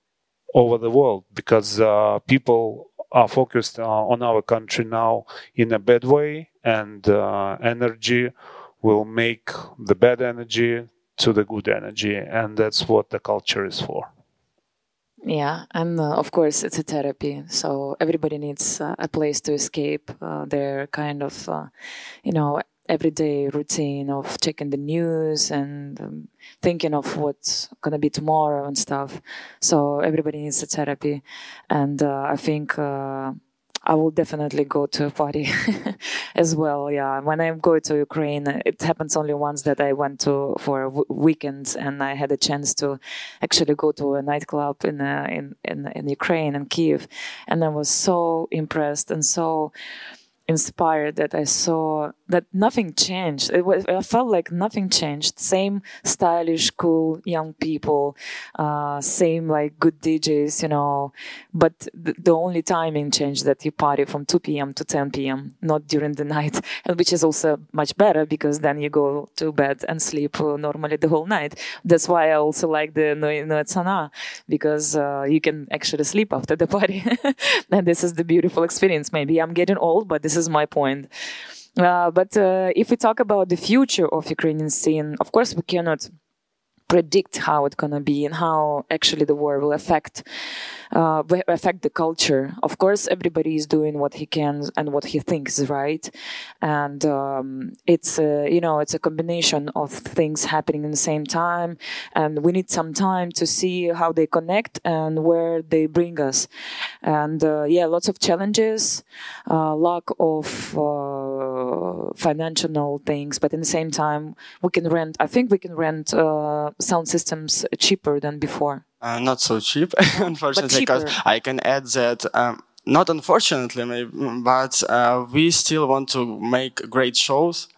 over the world because uh, people are focused on our country now in a bad way, and energy will make the bad energy to the good energy. And that's what the culture is for. Yeah and uh, of course it's a therapy. So everybody needs uh, a place to escape uh, their kind of uh, you know everyday routine of checking the news and um, thinking of what's going to be tomorrow and stuff. So everybody needs a therapy. And uh, i think uh, I will definitely go to a party as well. Yeah, when I go to Ukraine, it happens only once that I went to for a w- weekend and I had a chance to actually go to a nightclub in uh, in in, in Ukraine and Kiev, and I was so impressed and so inspired that I saw that nothing changed. It was, I felt like nothing changed. Same stylish, cool young people, uh, same like good DJs, you know. But the, only timing changed that you party from 2 p.m. to 10 p.m., not during the night, and which is also much better because then you go to bed and sleep uh, normally the whole night. That's why I also like the Nuits Sonores because uh, you can actually sleep after the party, and this is the beautiful experience. Maybe I'm getting old, but this is my point. Uh, but uh, if we talk about the future of Ukrainian scene, of course we cannot predict how it's gonna be and how actually the war will affect uh, affect the culture. Of course, everybody is doing what he can and what he thinks is right, and um, it's a, you know it's a combination of things happening in the same time, and we need some time to see how they connect and where they bring us. And uh, yeah, lots of challenges, uh, lack of uh, financial things, but in the same time, we can rent. I think we can rent uh, sound systems cheaper than before. Uh, not so cheap, unfortunately, because I can add that. Um, not unfortunately, maybe, but uh, we still want to make great shows,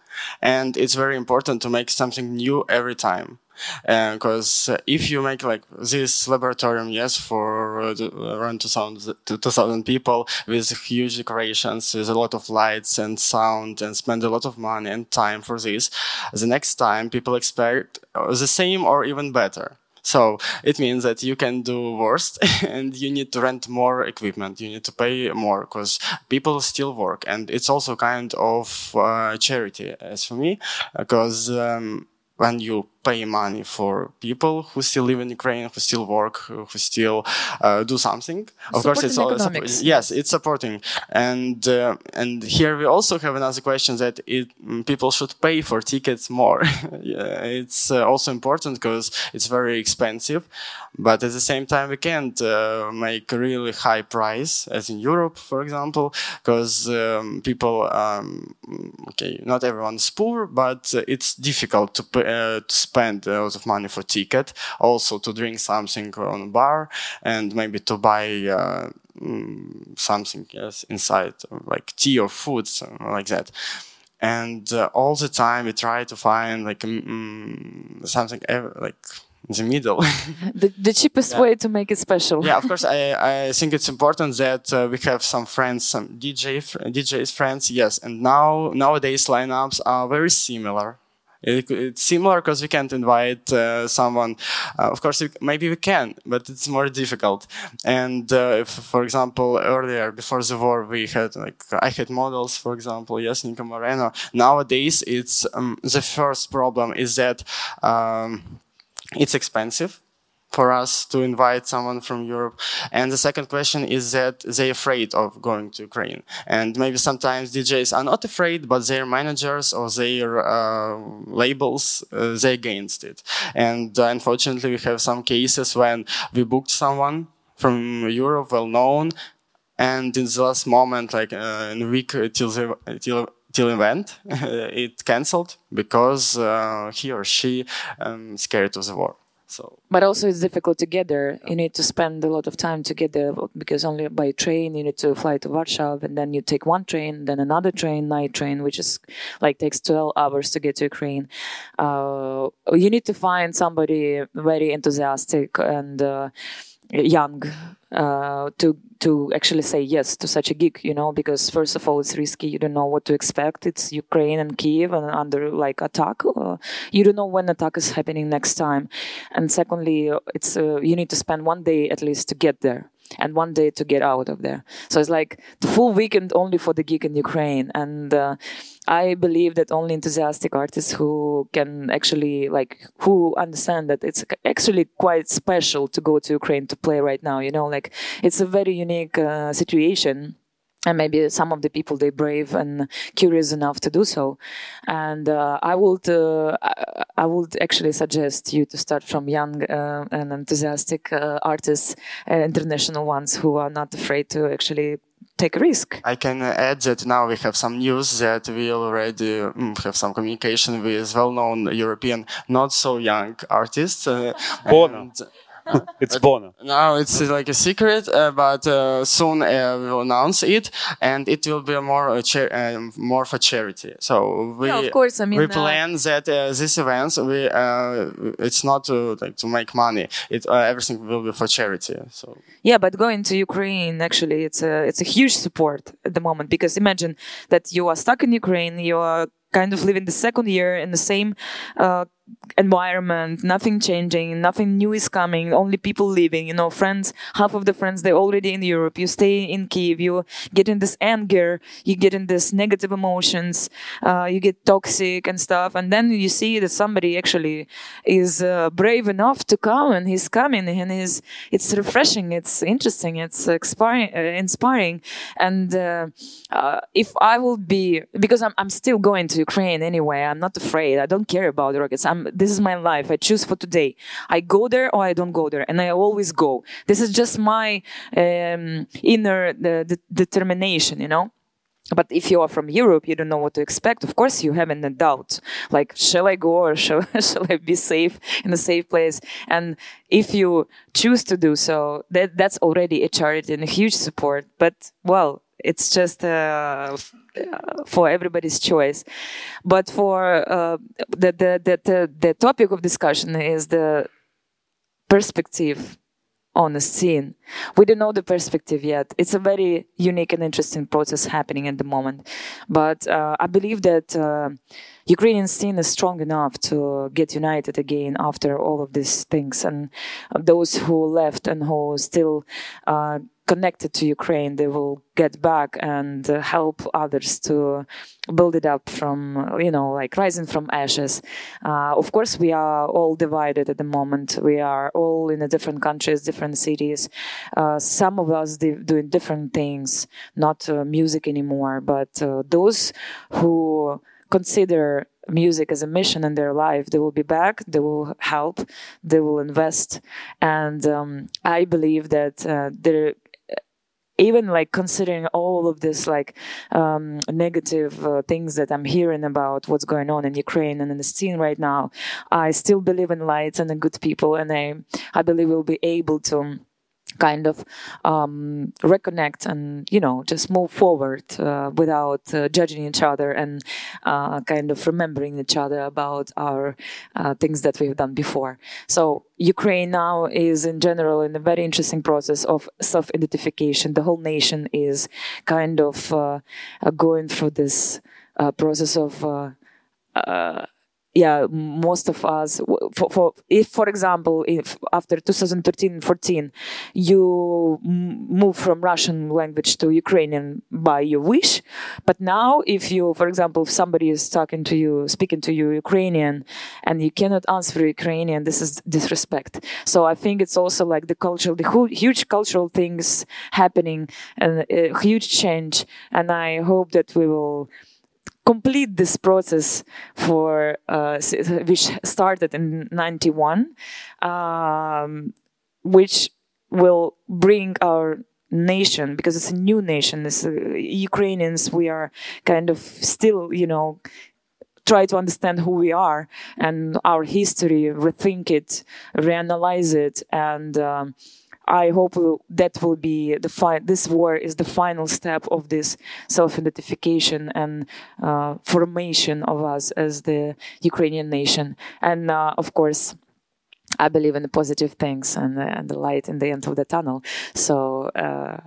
and it's very important to make something new every time because uh, if you make like this laboratorium yes for uh, around 2000, 2000 people with huge decorations with a lot of lights and sound and spend a lot of money and time for this the next time people expect uh, the same or even better so it means that you can do worst and you need to rent more equipment. You need to pay more because people still work. And it's also kind of uh, charity as for me because um, when you pay money for people who still live in Ukraine, who still work, who still uh, do something. Of course, it's all yes, it's supporting. And uh, and here we also have another question that it, people should pay for tickets more. yeah, it's uh, also important because it's very expensive, but at the same time we can't uh, make a really high price as in Europe, for example, because um, people, um, okay, not everyone's poor, but it's difficult to pay, uh, to spend a lot of money for ticket, also to drink something on a bar, and maybe to buy uh, mm, something yes inside, like tea or food, like that. And uh, all the time we try to find like mm, something like in the middle. the, the cheapest yeah. way to make it special. yeah, of course. I, I think it's important that uh, we have some friends, some DJ DJs friends. Yes, and now nowadays lineups are very similar. It, it's similar because we can't invite uh, someone. Uh, of course, maybe we can, but it's more difficult. And uh, if, for example, earlier before the war, we had like I had models, for example, yes, Nico Moreno. Nowadays, it's um, the first problem is that um, it's expensive for us to invite someone from Europe. And the second question is that they're afraid of going to Ukraine. And maybe sometimes DJs are not afraid, but their managers or their uh, labels, uh, they're against it. And uh, unfortunately, we have some cases when we booked someone from Europe, well known, and in the last moment, like uh, in a week till the, till till event, it cancelled because uh, he or she um, scared of the war. So, but also it's difficult to get there. You need to spend a lot of time to get there because only by train you need to fly to Warsaw and then you take one train, then another train, night train, which is like takes twelve hours to get to Ukraine. Uh, you need to find somebody very enthusiastic and uh, young uh, to to actually say yes to such a gig, you know, because first of all it's risky. You don't know what to expect. It's Ukraine and Kiev and under like attack. Uh, you don't know when attack is happening next time, and secondly, it's uh, you need to spend one day at least to get there and one day to get out of there. So it's like the full weekend only for the gig in Ukraine. And uh, I believe that only enthusiastic artists who can actually like who understand that it's actually quite special to go to Ukraine to play right now. You know, like it's a very unique uh, situation and maybe some of the people they brave and curious enough to do so and uh, i would uh, i would actually suggest you to start from young uh, and enthusiastic uh, artists uh, international ones who are not afraid to actually take a risk. I can add that now we have some news that we already mm, have some communication with well-known European, not so young artists. Uh, Bono. it's Bono. Now it's like a secret, uh, but uh, soon uh, we'll announce it, and it will be more uh, cha- more for charity. So we, yeah, of course, I mean, we plan that these events, we it's not to like to make money. It everything will be for charity. So yeah, but going to Ukraine actually, it's a it's a huge support at the moment because imagine that you are stuck in Ukraine, you are kind of living the second year in the same uh, environment nothing changing nothing new is coming only people leaving you know friends half of the friends they're already in europe you stay in kiev you get in this anger you get in this negative emotions uh, you get toxic and stuff and then you see that somebody actually is uh, brave enough to come and he's coming and he's it's refreshing it's interesting it's inspiring, uh, inspiring. and uh, uh, if i will be because I'm, I'm still going to ukraine anyway i'm not afraid i don't care about the rockets i'm this is my life. I choose for today. I go there or I don't go there, and I always go. This is just my um, inner the, the determination, you know. But if you are from Europe, you don't know what to expect. Of course, you have a doubt, like, shall I go or shall, shall I be safe in a safe place? And if you choose to do so, that, that's already a charity and a huge support. But, well, it's just uh, for everybody's choice. But for uh, the, the, the, the, the topic of discussion is the perspective on the scene. We don't know the perspective yet. It's a very unique and interesting process happening at the moment. But uh, I believe that uh, Ukrainian scene is strong enough to get united again after all of these things. And those who left and who still uh, connected to Ukraine, they will get back and uh, help others to build it up from, you know, like rising from ashes. Uh, of course, we are all divided at the moment. We are all in different countries, different cities. Uh, some of us doing different things, not uh, music anymore, but uh, those who consider music as a mission in their life. They will be back, they will help, they will invest. And um, I believe that uh, there even like considering all of this like um, negative uh, things that I'm hearing about what's going on in Ukraine and in the scene right now, I still believe in light and in good people, and I I believe we'll be able to kind of um, reconnect and you know just move forward uh, without uh, judging each other and uh, kind of remembering each other about our uh, things that we've done before. So ukraine now is in general in a very interesting process of self-identification. The whole nation is kind of uh, uh, going through this process of yeah, most of us, for, for, if, for example, if after 2013 14, you move from Russian language to Ukrainian by your wish, but now if you, for example, if somebody is talking to you, speaking to you Ukrainian, and you cannot answer Ukrainian, this is disrespect. So I think it's also like the cultural, the huge cultural things happening and a huge change. And I hope that we will complete this process for uh, which started in 91 um, which will bring our nation because it's a new nation as uh, ukrainians we are kind of still you know try to understand who we are and our history, rethink it, reanalyze it, and um, I hope that will be the fi- this war is the final step of this self-identification and uh, formation of us as the Ukrainian nation. And uh, of course, I believe in the positive things and, and, the light in the end of the tunnel. So uh,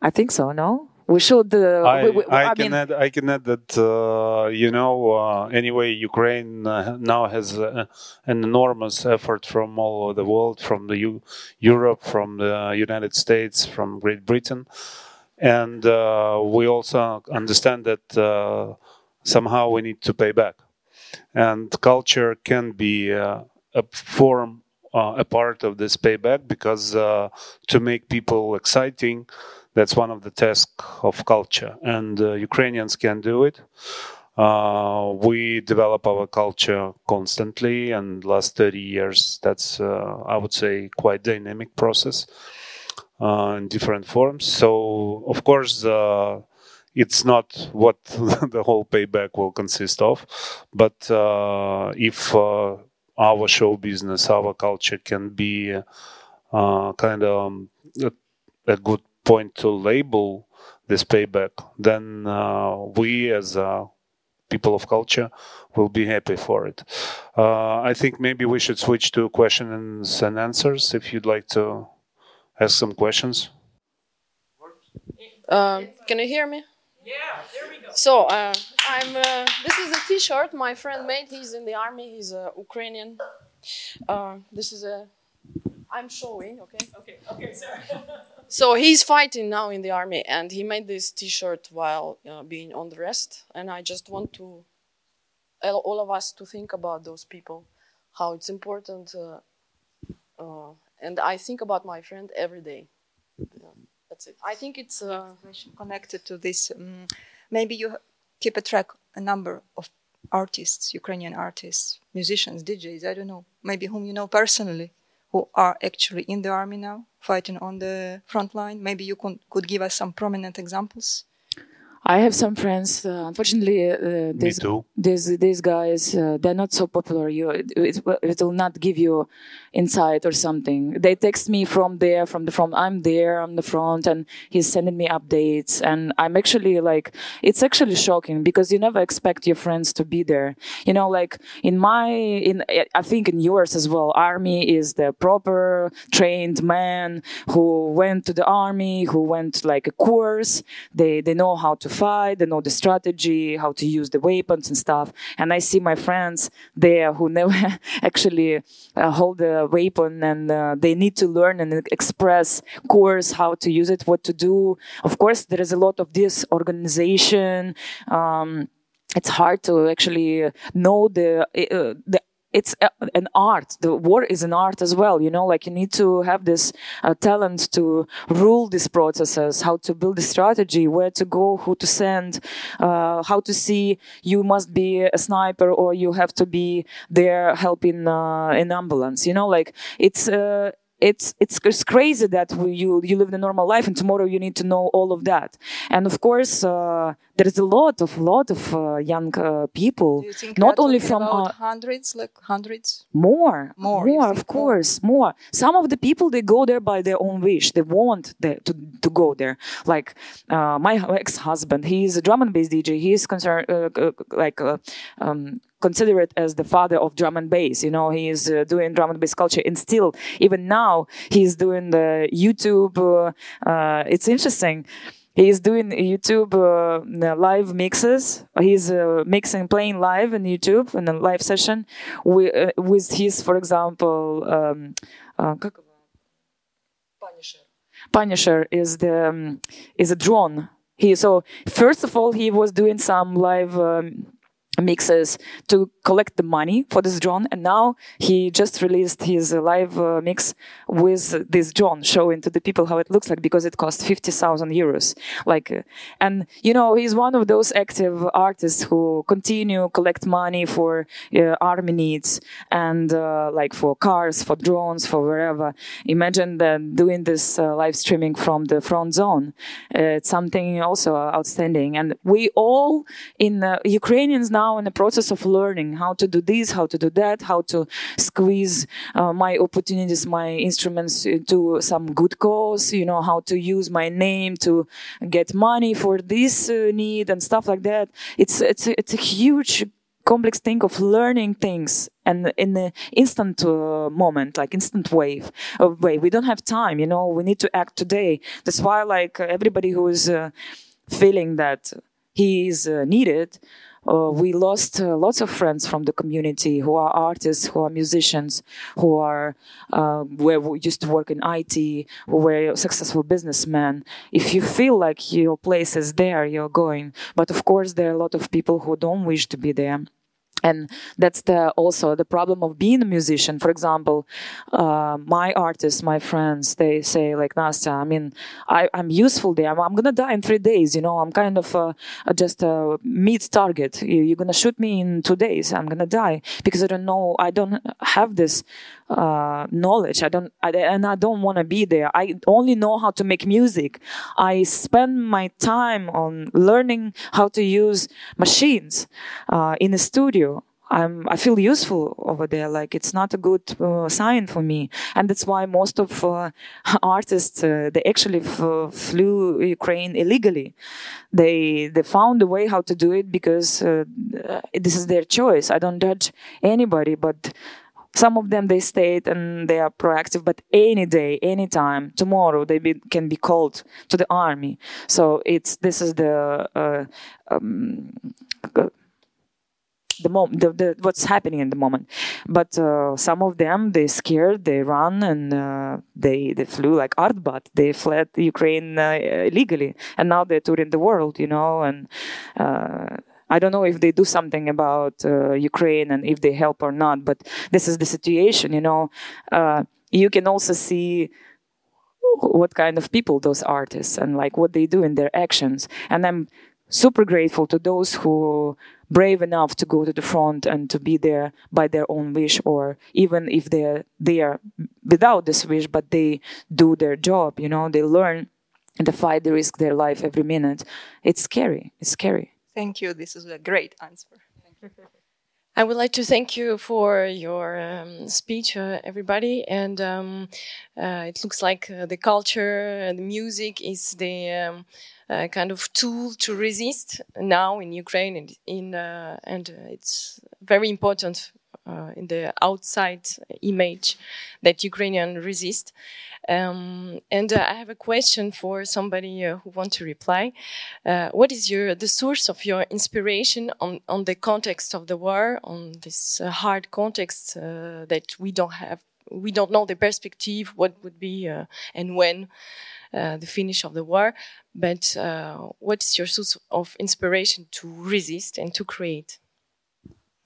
I think so. No we should. Uh, I, we, I, I, can mean, add. I can add that uh, you know. Uh, anyway, Ukraine uh, now has uh, an enormous effort from all over the world, from the U- Europe, from the United States, from Great Britain, and uh, we also understand that somehow we need to pay back, and culture can be a form, a part of this payback, because to make people exciting that's one of the tasks of culture, and uh, Ukrainians can do it. Uh, we develop our culture constantly, and last 30 years, that's uh, I would say quite dynamic process uh, in different forms. So of course. Uh, it's not what the whole payback will consist of, but uh, if our show business, our culture can be kind of um, a good point to label this payback, then uh, we as uh, people of culture will be happy for it. Uh, I think maybe we should switch to questions and answers if you'd like to ask some questions. Um, can you hear me? Yeah, there we go. So uh, I'm. Uh, this is a T-shirt my friend made. He's in the army. He's a Ukrainian. Uh, this is a. I'm showing. Okay. Okay. Okay. Sorry. So he's fighting now in the army, and he made this T-shirt while uh, being on the rest. And I just want to all of us to think about those people, how it's important. Uh, uh, and I think about my friend every day. Yeah, that's it. I think it's uh, connected to this. Um, maybe you keep a track a number of artists, Ukrainian artists, musicians, DJs. I don't know. Maybe whom you know personally who are actually in the army now, fighting on the front line. Maybe you could, could give us some prominent examples. I have some friends. Uh, unfortunately, uh, these, these these guys uh, they're not so popular. You it, it, will not give you insight or something. They text me from there, from the from I'm there on the front, and he's sending me updates. And I'm actually like, it's actually shocking because you never expect your friends to be there. You know, like in my in I think in yours as well. Army is the proper trained man who went to the army, who went like a course. They they know how to fight, they know the strategy, how to use the weapons and stuff. And I see my friends there who never actually uh, hold the weapon and uh, they need to learn and express course how to use it, what to do. Of course, there is a lot of disorganization. Um, it's hard to actually know the uh, the it's an art. The war is an art as well. You know, like you need to have this uh, talent to rule these processes, how to build a strategy, where to go, who to send, uh, how to see you must be a sniper or you have to be there helping uh, an ambulance. You know, like it's uh, it's it's it's crazy that we, you you live a normal life and tomorrow you need to know all of that and of course uh, there is a lot of lot of uh, young uh, people not only from uh, hundreds like hundreds more more more of course more? more? some of the people they go there by their own wish they want the, to to go there like uh, my ex-husband he is a drum and bass dj he is concerned uh, like um, consider it as the father of drum and bass. You know, he is uh, doing drum and bass culture, and still, even now, he's doing the YouTube. Uh, uh, it's interesting. He's doing YouTube uh, live mixes. He's uh, mixing, playing live on YouTube in a live session with, uh, with his, for example, um, Punisher. Punisher is the um, is a drone. He so first of all he was doing some live. Um, mixes to collect the money for this drone. And now he just released his live uh, mix with this drone showing to the people how it looks like because it cost 50,000 euros. Like uh, and you know he's one of those active artists who continue collect money for uh, army needs and uh, like for cars for drones for wherever. Imagine that doing this uh, live streaming from the front zone. It's something also outstanding. And we all in ukrainians now now in the process of learning how to do this, how to do that, how to squeeze uh, my opportunities, my instruments to some good cause, you know, how to use my name to get money for this uh, need and stuff like that. It's, it's, it's a huge complex thing of learning things and in the instant uh, moment like instant wave of way we don't have time you know we need to act today that's why like everybody who is uh, feeling that he is uh, needed uh, we lost uh, lots of friends from the community who are artists, who are musicians, who are uh, where we used to work in IT, who were successful businessmen. If you feel like your place is there, you're going. But of course, there are a lot of people who don't wish to be there and that's the also the problem of being a musician for example uh, my artists my friends they say like nastya i mean I, am useful there I'm, I'm, gonna die in three days you know i'm kind of uh, just a meat target you're gonna shoot me in two days i'm gonna die because i don't know i don't have this uh, knowledge. I don't, I, and I don't want to be there. I only know how to make music. I spend my time on learning how to use machines uh, in the studio. I'm, I feel useful over there. Like it's not a good uh, sign for me, and that's why most of uh, artists uh, they actually flew Ukraine illegally. They they found a way how to do it because uh, this is their choice. I don't judge anybody, but some of them they stayed and they are proactive but any day anytime tomorrow they be, can be called to the army so it's this is the uh, um, the moment the, the, what's happening in the moment but uh, some of them they scared they run and uh, they they flew like artbat they fled ukraine uh, illegally and now they're touring the world you know and uh, I don't know if they do something about uh, Ukraine and if they help or not, but this is the situation, you know. Uh, you can also see what kind of people those artists and like what they do in their actions. And I'm super grateful to those who brave enough to go to the front and to be there by their own wish or even if they're there without this wish but they do their job you know they learn and they fight they risk their life every minute it's scary it's scary Thank you. This is a great answer. I would like to thank you for your um, speech, uh, everybody. And um, uh, it looks like uh, the culture and the music is the um, uh, kind of tool to resist now in Ukraine, and in uh, and uh, it's very important in the outside image that Ukrainian resist. Um, and uh, I have a question for somebody uh, who wants to reply. Uh, what is your the source of your inspiration on on the context of the war, on this uh, hard context uh, that we don't have, we don't know the perspective, what would be uh, and when the finish of the war. But what is your source of inspiration to resist and to create?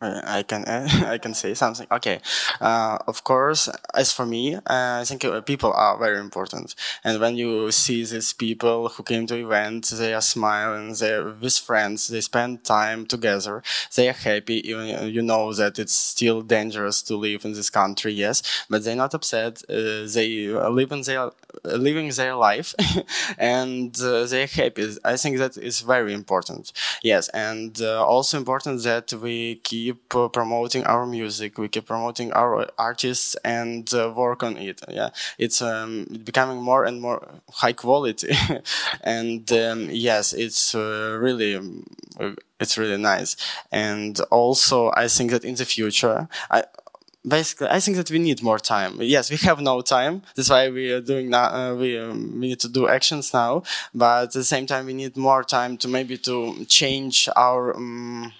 I can I can say something. Okay, uh, of course. As for me, uh, I think uh, people are very important. And when you see these people who came to events, they are smiling, they're with friends, they spend time together, they are happy. You, you know that it's still dangerous to live in this country, yes, but they're not upset. Uh, they live in their living their life, and uh, they're happy. I think that is very important. Yes, and uh, also important that we keep uh, promoting our music, we keep promoting our artists and uh, work on it. Yeah, it's um, becoming more and more high quality, and um, yes, it's uh, really um, it's really nice. And also, I think that in the future, I basically i think that we need more time yes we have no time that's why we are doing now uh, we, um, we need to do actions now but at the same time we need more time to maybe to change our um,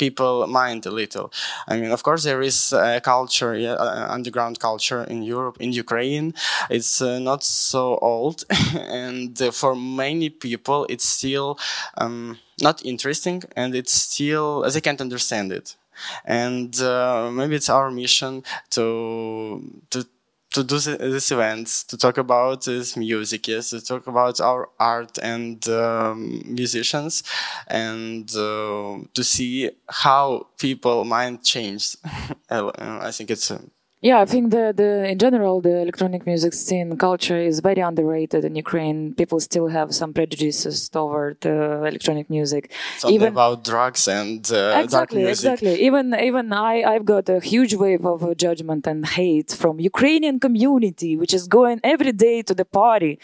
people mind a little. I mean, of course, there is a culture, yeah, uh, underground culture in Europe, in Ukraine. It's uh, not so old, and uh, for many people, it's still um, not interesting, and it's still they can't understand it. And uh, maybe it's our mission to to to do this events, to talk about this music, yes, to talk about our art and um, musicians, and uh, to see how people mind changed. I think it's uh, Yeah, I think the, the in general the electronic music scene culture is very underrated in Ukraine. People still have some prejudices toward uh, electronic music. Something even about drugs and uh, exactly, exactly. Even even I I've got a huge wave of uh, judgment and hate from Ukrainian community, which is going every day to the party.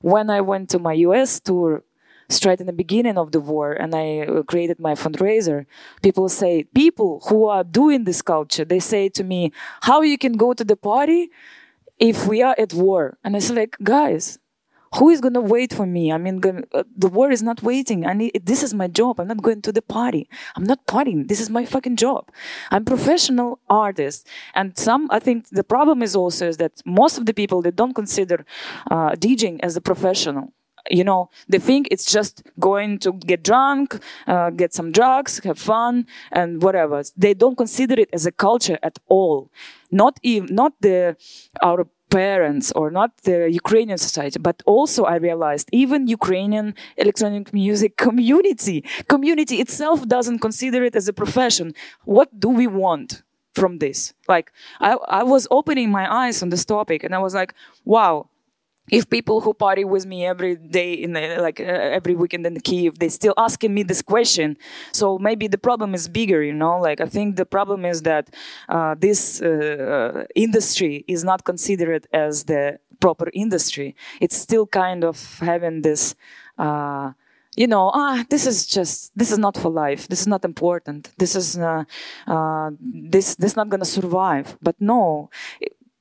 When I went to my US tour, straight in the beginning of the war and I uh, created my fundraiser, people say, people who are doing this culture, they say to me, how you can go to the party if we are at war? And I say like, guys, who is going to wait for me? I mean, uh, the war is not waiting. I need, this is my job. I'm not going to the party. I'm not partying. This is my fucking job. I'm professional artist. And some, I think the problem is also is that most of the people, they don't consider uh, DJing as a professional you know they think it's just going to get drunk uh, get some drugs have fun and whatever they don't consider it as a culture at all not even not the our parents or not the Ukrainian society, but also I realized even Ukrainian electronic music community, community itself doesn't consider it as a profession. What do we want from this? Like I, I was opening my eyes on this topic and I was like, wow, if people who party with me every day in the, like uh, every weekend in Kiev, they still asking me this question. So maybe the problem is bigger, you know. Like I think the problem is that uh, this uh, uh industry is not considered as the proper industry. It's still kind of having this. Uh, you know, ah, this is just, this is not for life. This is not important. This is, uh, this, this not gonna survive. But no,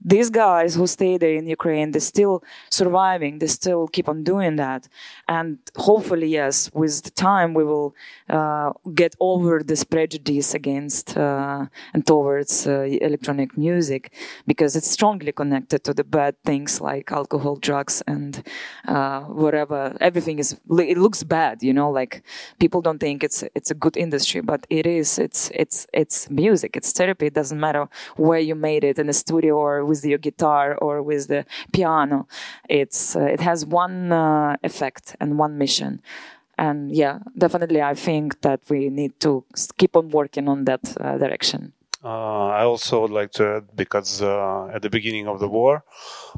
these guys who stay there in Ukraine, they're still surviving. They still keep on doing that. And hopefully, yes, with the time, we will uh, get over this prejudice against uh, and towards uh, electronic music because it's strongly connected to the bad things like alcohol, drugs, and uh, whatever. Everything is, it looks bad, you know, like people don't think it's, it's a good industry, but it is. It's, it's, it's music, it's therapy. It doesn't matter where you made it in a studio or with your guitar or with the piano. It's uh, it has one uh, effect and one mission. And yeah, definitely, I think that we need to keep on working on that uh, direction. Uh, I also would like to add because uh, at the beginning of the war,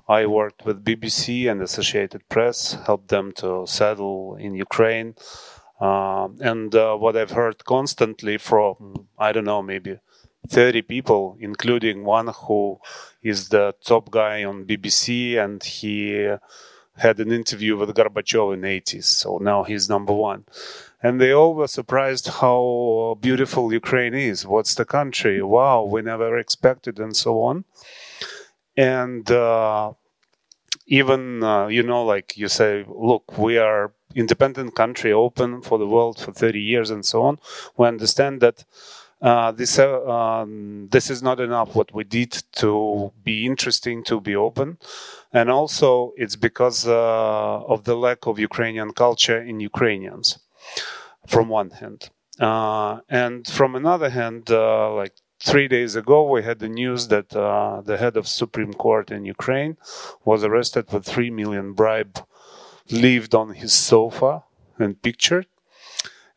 I worked with BBC and Associated Press, helped them to settle in Ukraine. Uh, and what I've heard constantly from, I don't know, maybe 30 people, including one who is the top guy on BBC, and he had an interview with Gorbachev in 80s. So now he's number one. And they all were surprised how beautiful Ukraine is. What's the country? Wow, we never expected, and so on. And uh, even, uh, you know, like you say, look, we are independent country, open for the world for 30 years, and so on. We understand that uh, this uh, um, this is not enough what we did to be interesting to be open. And also it's because uh, of the lack of ukrainian culture in ukrainians from one hand. Uh, and from another hand uh, like three days ago we had the news that the head of supreme court in ukraine was arrested for 3 million bribe lived on his sofa and pictured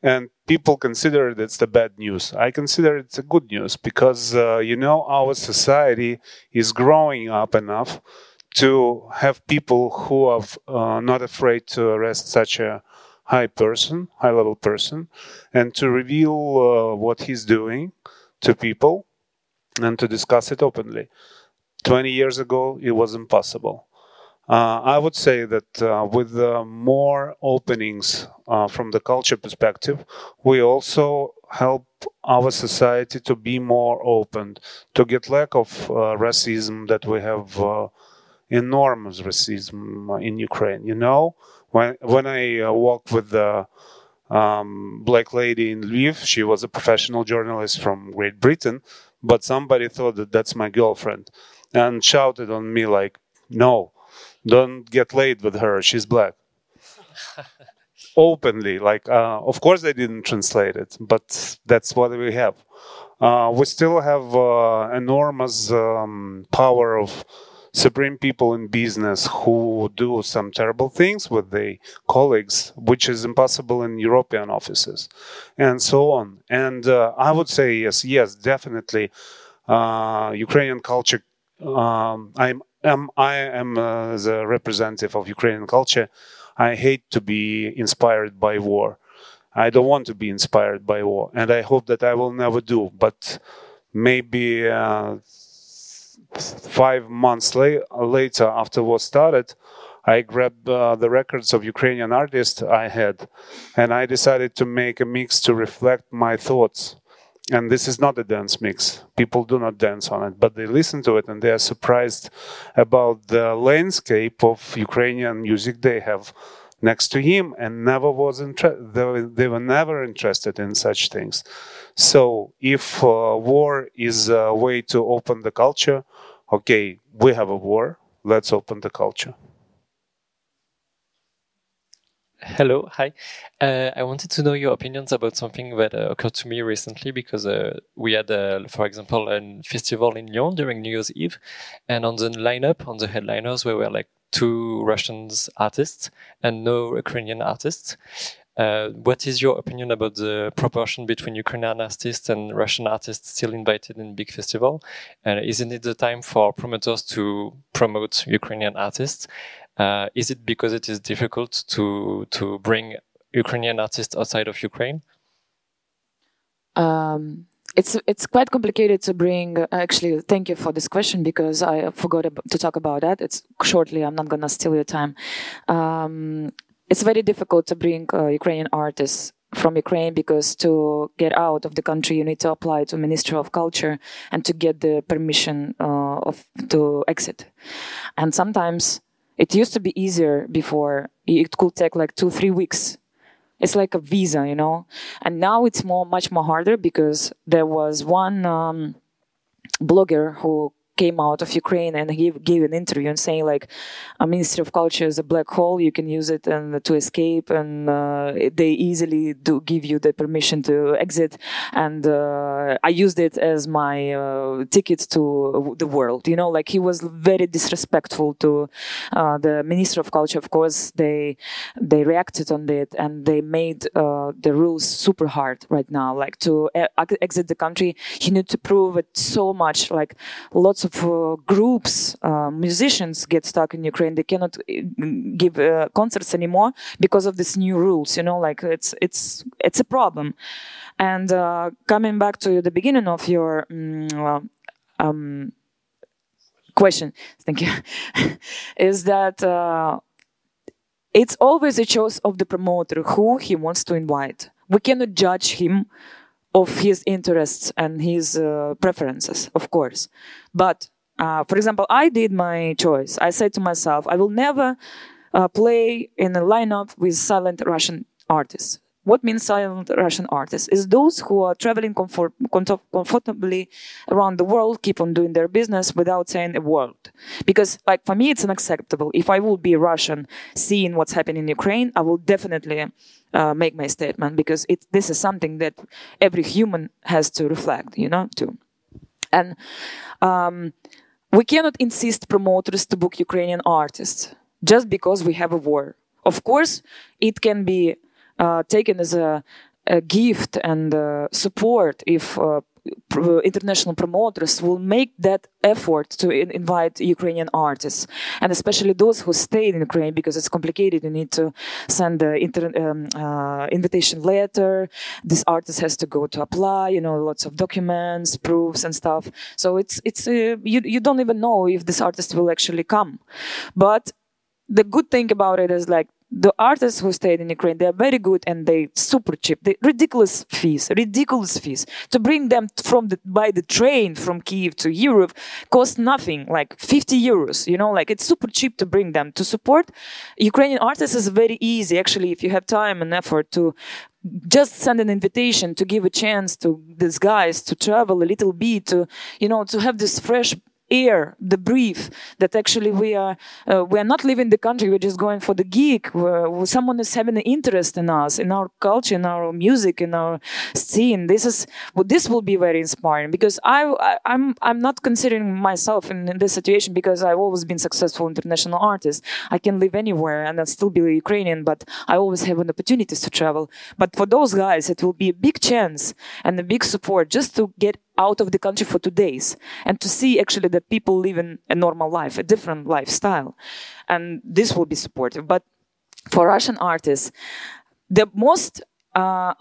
and people consider it it's the bad news. I consider it's a good news because uh, you know our society is growing up enough to have people who are uh, not afraid to arrest such a high person, high level person, and to reveal uh, what he's doing to people and to discuss it openly. 20 years ago, it was impossible. Uh, I would say that uh, with uh, more openings uh, from the culture perspective, we also help our society to be more open, to get lack of uh, racism that we have uh, enormous racism in Ukraine. You know, when when I walk with the um, black lady in Lviv, she was a professional journalist from Great Britain, but somebody thought that that's my girlfriend and shouted on me like, "No." Don't get laid with her. She's black. Openly like uh, of course they didn't translate it but that's what we have. Uh, we still have uh, enormous um, power of supreme people in business who do some terrible things with their colleagues which is impossible in european offices and so on. And uh, i would say yes yes definitely uh, ukrainian culture um, I'm, am, I am uh, the representative of Ukrainian culture. I hate to be inspired by war. I don't want to be inspired by war, and I hope that I will never do. But maybe uh, five months la- later, after war started, I grabbed uh, the records of Ukrainian artists I had, and I decided to make a mix to reflect my thoughts. And this is not a dance mix. People do not dance on it, but they listen to it and they are surprised about the landscape of Ukrainian music they have next to him and never was interested they, they, were never interested in such things. So if uh, war is a way to open the culture okay we have a war. Let's open the culture Hello, hi. Uh, I wanted to know your opinions about something that uh, occurred to me recently because uh, we had, uh, for example, a festival in Lyon during New Year's Eve, and on the lineup, on the headliners, there were like two Russian artists and no Ukrainian artists. Uh, what is your opinion about the proportion between Ukrainian artists and Russian artists still invited in big festival? And isn't it the time for promoters to promote Ukrainian artists? Uh, is it because it is difficult to to bring Ukrainian artists outside of Ukraine? Um, it's it's quite complicated to bring. Uh, actually, thank you for this question because I forgot to talk about that. It's shortly. I'm not gonna steal your time. Um, it's very difficult to bring uh, Ukrainian artists from Ukraine because to get out of the country you need to apply to Ministry of Culture and to get the permission uh, of to exit. And sometimes it used to be easier before. It could take like two, three weeks. It's like a visa, you know. And now it's more, much more harder because there was one um, blogger who came out of Ukraine and he gave an interview and saying like, a Ministry of Culture is a black hole. You can use it and to escape, and uh, they easily do give you the permission to exit. And uh, I used it as my uh, ticket to the world. You know, like he was very disrespectful to uh, the Ministry of Culture. Of course, they they reacted on it and they made uh, the rules super hard right now. Like to exit the country, you need to prove it so much. Like lots of uh, groups, uh, musicians get stuck in Ukraine. They cannot uh, give uh, concerts anymore because of these new rules. You know, like it's it's it's a problem. And uh, coming back to the beginning of your um, um, question, thank you, is that uh, it's always a choice of the promoter who he wants to invite. We cannot judge him of his interests and his uh, preferences, of course. But uh, for example, I did my choice. I said to myself, I will never uh, play in a lineup with silent Russian artists. What means silent Russian artists? Is those who are traveling comfort, comfortably around the world, keep on doing their business without saying a word. Because, like, for me, it's unacceptable. If I would be Russian, seeing what's happening in Ukraine, I will definitely uh, make my statement because it, this is something that every human has to reflect, you know, too. And um, we cannot insist promoters to book Ukrainian artists just because we have a war. Of course, it can be uh, taken as a, a gift and uh, support if uh, international promoters will make that effort to in invite Ukrainian artists, and especially those who stayed in Ukraine because it's complicated. You need to send the um, uh, invitation letter. This artist has to go to apply. You know, lots of documents, proofs, and stuff. So it's it's uh, you you don't even know if this artist will actually come, but the good thing about it is like the artists who stayed in Ukraine, they are very good and they super cheap. They ridiculous fees, ridiculous fees. To bring them from the by the train from Kiev to Europe cost nothing, like 50 euros. You know, like it's super cheap to bring them. To support Ukrainian artists is very easy. Actually, if you have time and effort to just send an invitation to give a chance to these guys to travel a little bit to you know to have this fresh air, the brief that actually we are uh, we are not leaving the country. We're just going for the. Where, someone is having an interest in us, in our culture, in our music, in our scene. This is well, this will be very inspiring because I, I I'm, I'm not considering myself in, in, this situation because I've always been successful international artist. I can live anywhere and I'll still be Ukrainian, but I always have an opportunities to travel. But for those guys, it will be a big chance and a big support just to get out of the country for two days and to see actually that people live in a normal life, a different lifestyle. And this will be supportive. But for Russian artists, the most uh,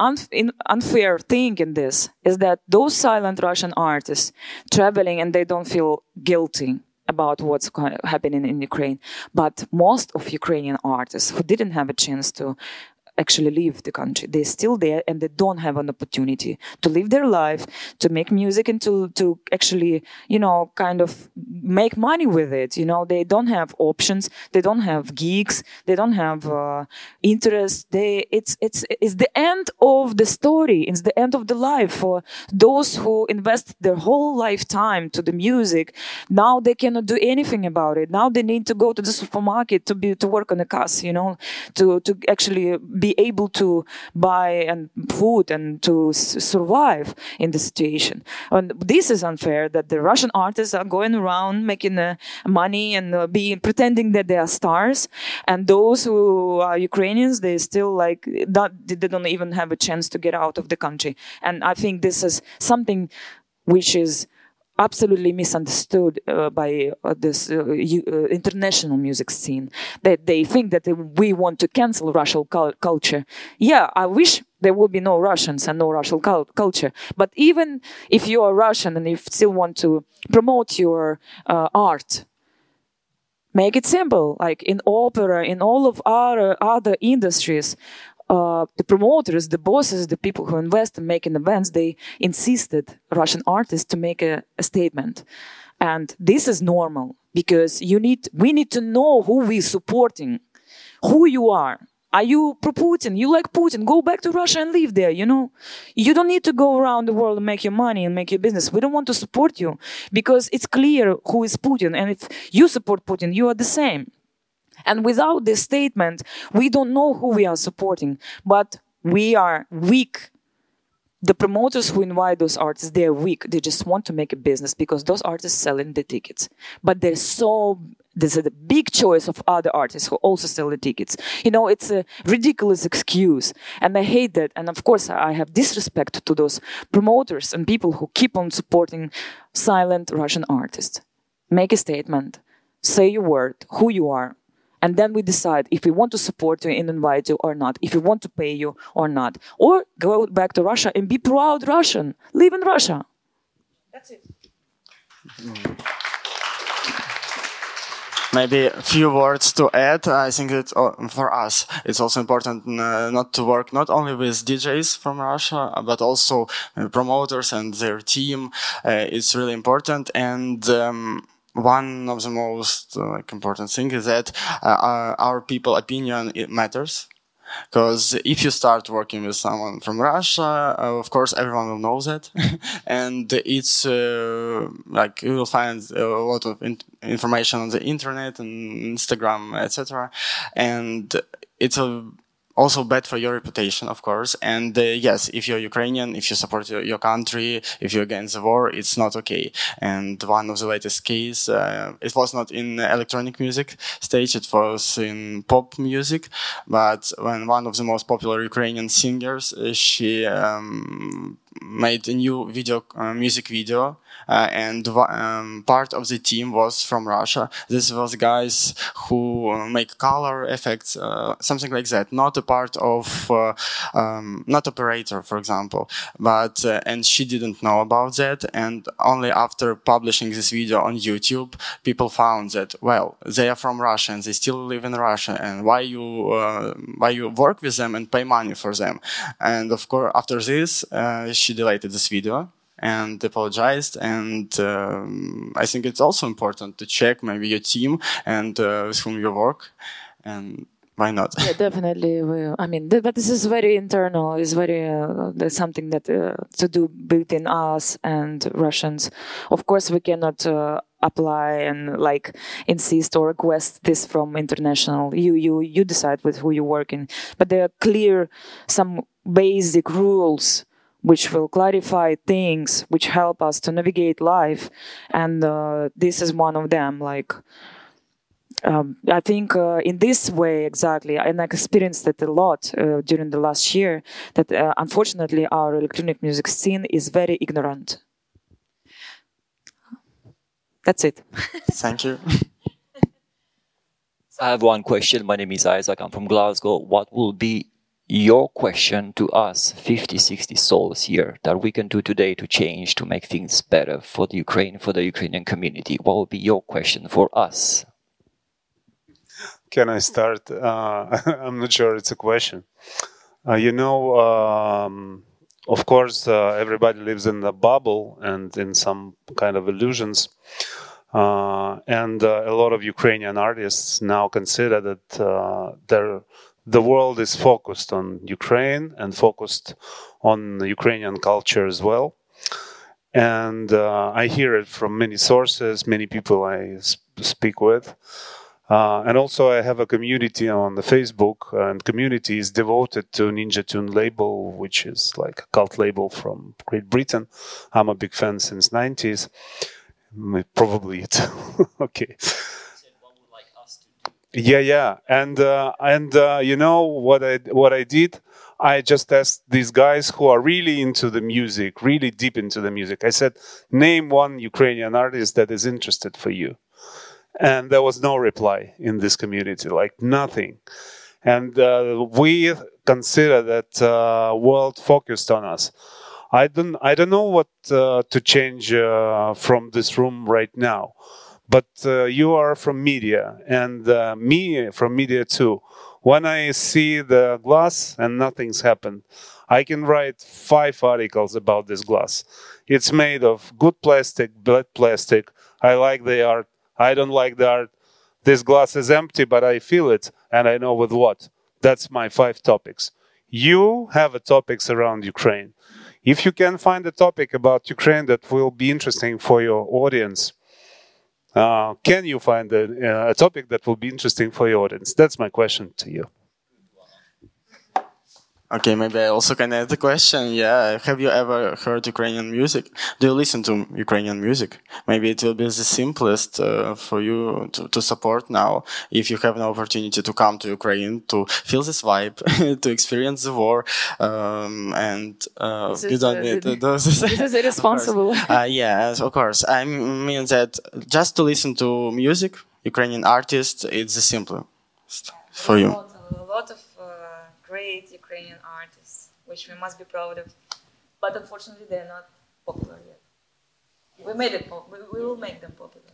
unfair thing in this is that those silent Russian artists traveling and they don't feel guilty about what's happening in Ukraine. But most of Ukrainian artists who didn't have a chance to actually leave the country. They're still there and they don't have an opportunity to live their life, to make music and to, to actually, you know, kind of make money with it. You know, they don't have options. They don't have gigs. They don't have uh, interest. They, it's, it's, it's the end of the story. It's the end of the life for those who invest their whole lifetime to the music. Now they cannot do anything about it. Now they need to go to the supermarket to be, to work on a cast, you know, to, to actually be able to buy and food and to survive in the situation. And this is unfair that the Russian artists are going around making uh, money and uh, being pretending that they are stars, and those who are Ukrainians they still like that they don't even have a chance to get out of the country. And I think this is something which is absolutely misunderstood uh, by uh, this uh, uh, international music scene that they think that we want to cancel Russian culture. Yeah, I wish there will be no Russians and no Russian culture. But even if you are Russian and you still want to promote your uh, art, make it simple. Like in opera, in all of our other industries, uh, the promoters, the bosses, the people who invest in making events, they insisted Russian artists to make a, a statement. And this is normal because you need, we need to know who we're supporting, who you are. Are you pro Putin? You like Putin? Go back to Russia and live there, you know? You don't need to go around the world and make your money and make your business. We don't want to support you because it's clear who is Putin. And if you support Putin, you are the same. And without this statement, we don't know who we are supporting, but we are weak. The promoters who invite those artists, they're weak. They just want to make a business because those artists selling the tickets. But there's so there's a big choice of other artists who also sell the tickets. You know, it's a ridiculous excuse. And I hate that. And of course, I have disrespect to those promoters and people who keep on supporting silent Russian artists. Make a statement. Say your word, who you are, and then we decide if we want to support you and invite you or not, if we want to pay you or not, or go back to Russia and be proud Russian, live in Russia. That's it. Maybe a few words to add. I think it's for us. It's also important not to work not only with DJs from Russia, but also uh, promoters and their team. Uh, it's really important. And um, one of the most uh, like, important things is that uh, our, people opinion it matters because if you start working with someone from Russia, uh, of course everyone will know that, and it's uh, like you will find a lot of in information on the internet and Instagram, etc. And it's a also bad for your reputation, of course. And uh, yes, if you're Ukrainian, if you support your, your, country, if you're against the war, it's not okay. And one of the latest case, uh, it was not in electronic music stage, it was in pop music. But when one of the most popular Ukrainian singers, uh, she um, made a new video, uh, music video and um, part of the team was from Russia. This was guys who make color effects, uh, something like that. Not a part of, uh, um, not operator, for example. But uh, and she didn't know about that. And only after publishing this video on YouTube, people found that well, they are from Russia and they still live in Russia. And why you uh, why you work with them and pay money for them? And of course, after this, uh, she deleted this video and apologized. And um, I think it's also important to check maybe your team and uh, with whom you work, and why not? Yeah, definitely. I mean, but this is very internal. It's very uh, there's something that uh, to do between us and Russians. Of course, we cannot. Uh, apply and like insist or request this from international you you you decide with who you're working but there are clear some basic rules which will clarify things which help us to navigate life and uh, this is one of them like um, I think uh, in this way exactly, and I experienced it a lot uh, during the last year. That uh, unfortunately our electronic music scene is very ignorant, that's it. Thank you. I have one question. My name is Isaac. I'm from Glasgow. What will be your question to us, 50, 60 souls here, that we can do today to change, to make things better for the Ukraine, for the Ukrainian community? What will be your question for us? Can I start? Uh, I'm not sure it's a question. Uh, you know, um, of course, uh, everybody lives in a bubble and in some kind of illusions. Uh, and uh, a lot of Ukrainian artists now consider that uh, the world is focused on Ukraine and focused on Ukrainian culture as well. And uh, I hear it from many sources, many people I sp- speak with. Uh, and also, I have a community on the Facebook, and community is devoted to Ninja Tune label, which is like a cult label from Great Britain. I'm a big fan since 90s. Probably it. okay. Yeah, yeah, and uh, and uh, you know what I what I did? I just asked these guys who are really into the music, really deep into the music. I said, name one Ukrainian artist that is interested for you, and there was no reply in this community, like nothing. And uh, we consider that uh, world focused on us. I don't I don't know what uh, to change uh, from this room right now, but uh, you are from media and uh, me from media too. When I see the glass and nothing's happened, I can write five articles about this glass. It's made of good plastic, bad plastic. I like the art. I don't like the art. This glass is empty, but I feel it and I know with what. That's my five topics. You have a topics around Ukraine. If you can find a topic about Ukraine that will be interesting for your audience, can you find a, uh, a topic that will be interesting for your audience? That's my question to you. Okay, maybe I also can add the question. Yeah, have you ever heard Ukrainian music? Do you listen to Ukrainian music? Maybe it will be the simplest uh, for you to, to support now if you have an opportunity to come to Ukraine to feel this vibe, to experience the war, um, and uh, you don't need those. This is irresponsible. uh, yeah, of course. I mean that just to listen to music, Ukrainian artists, it's the simplest for you. A lot of great Ukrainian artists, which we must be proud of. But unfortunately, they're not popular yet. We made it. Po- we, we will make them popular.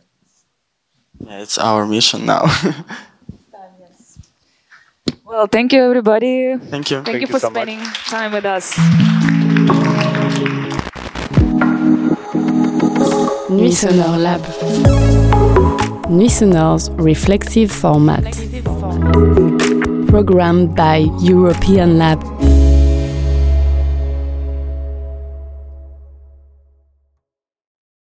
Yeah, it's our mission now. time, yes. Well, thank you, everybody. Thank you. Thank, Thank you you for so spending time with us. Nuits Sonores Lab. Nuits Sonores' reflexive format. Programmed by European Lab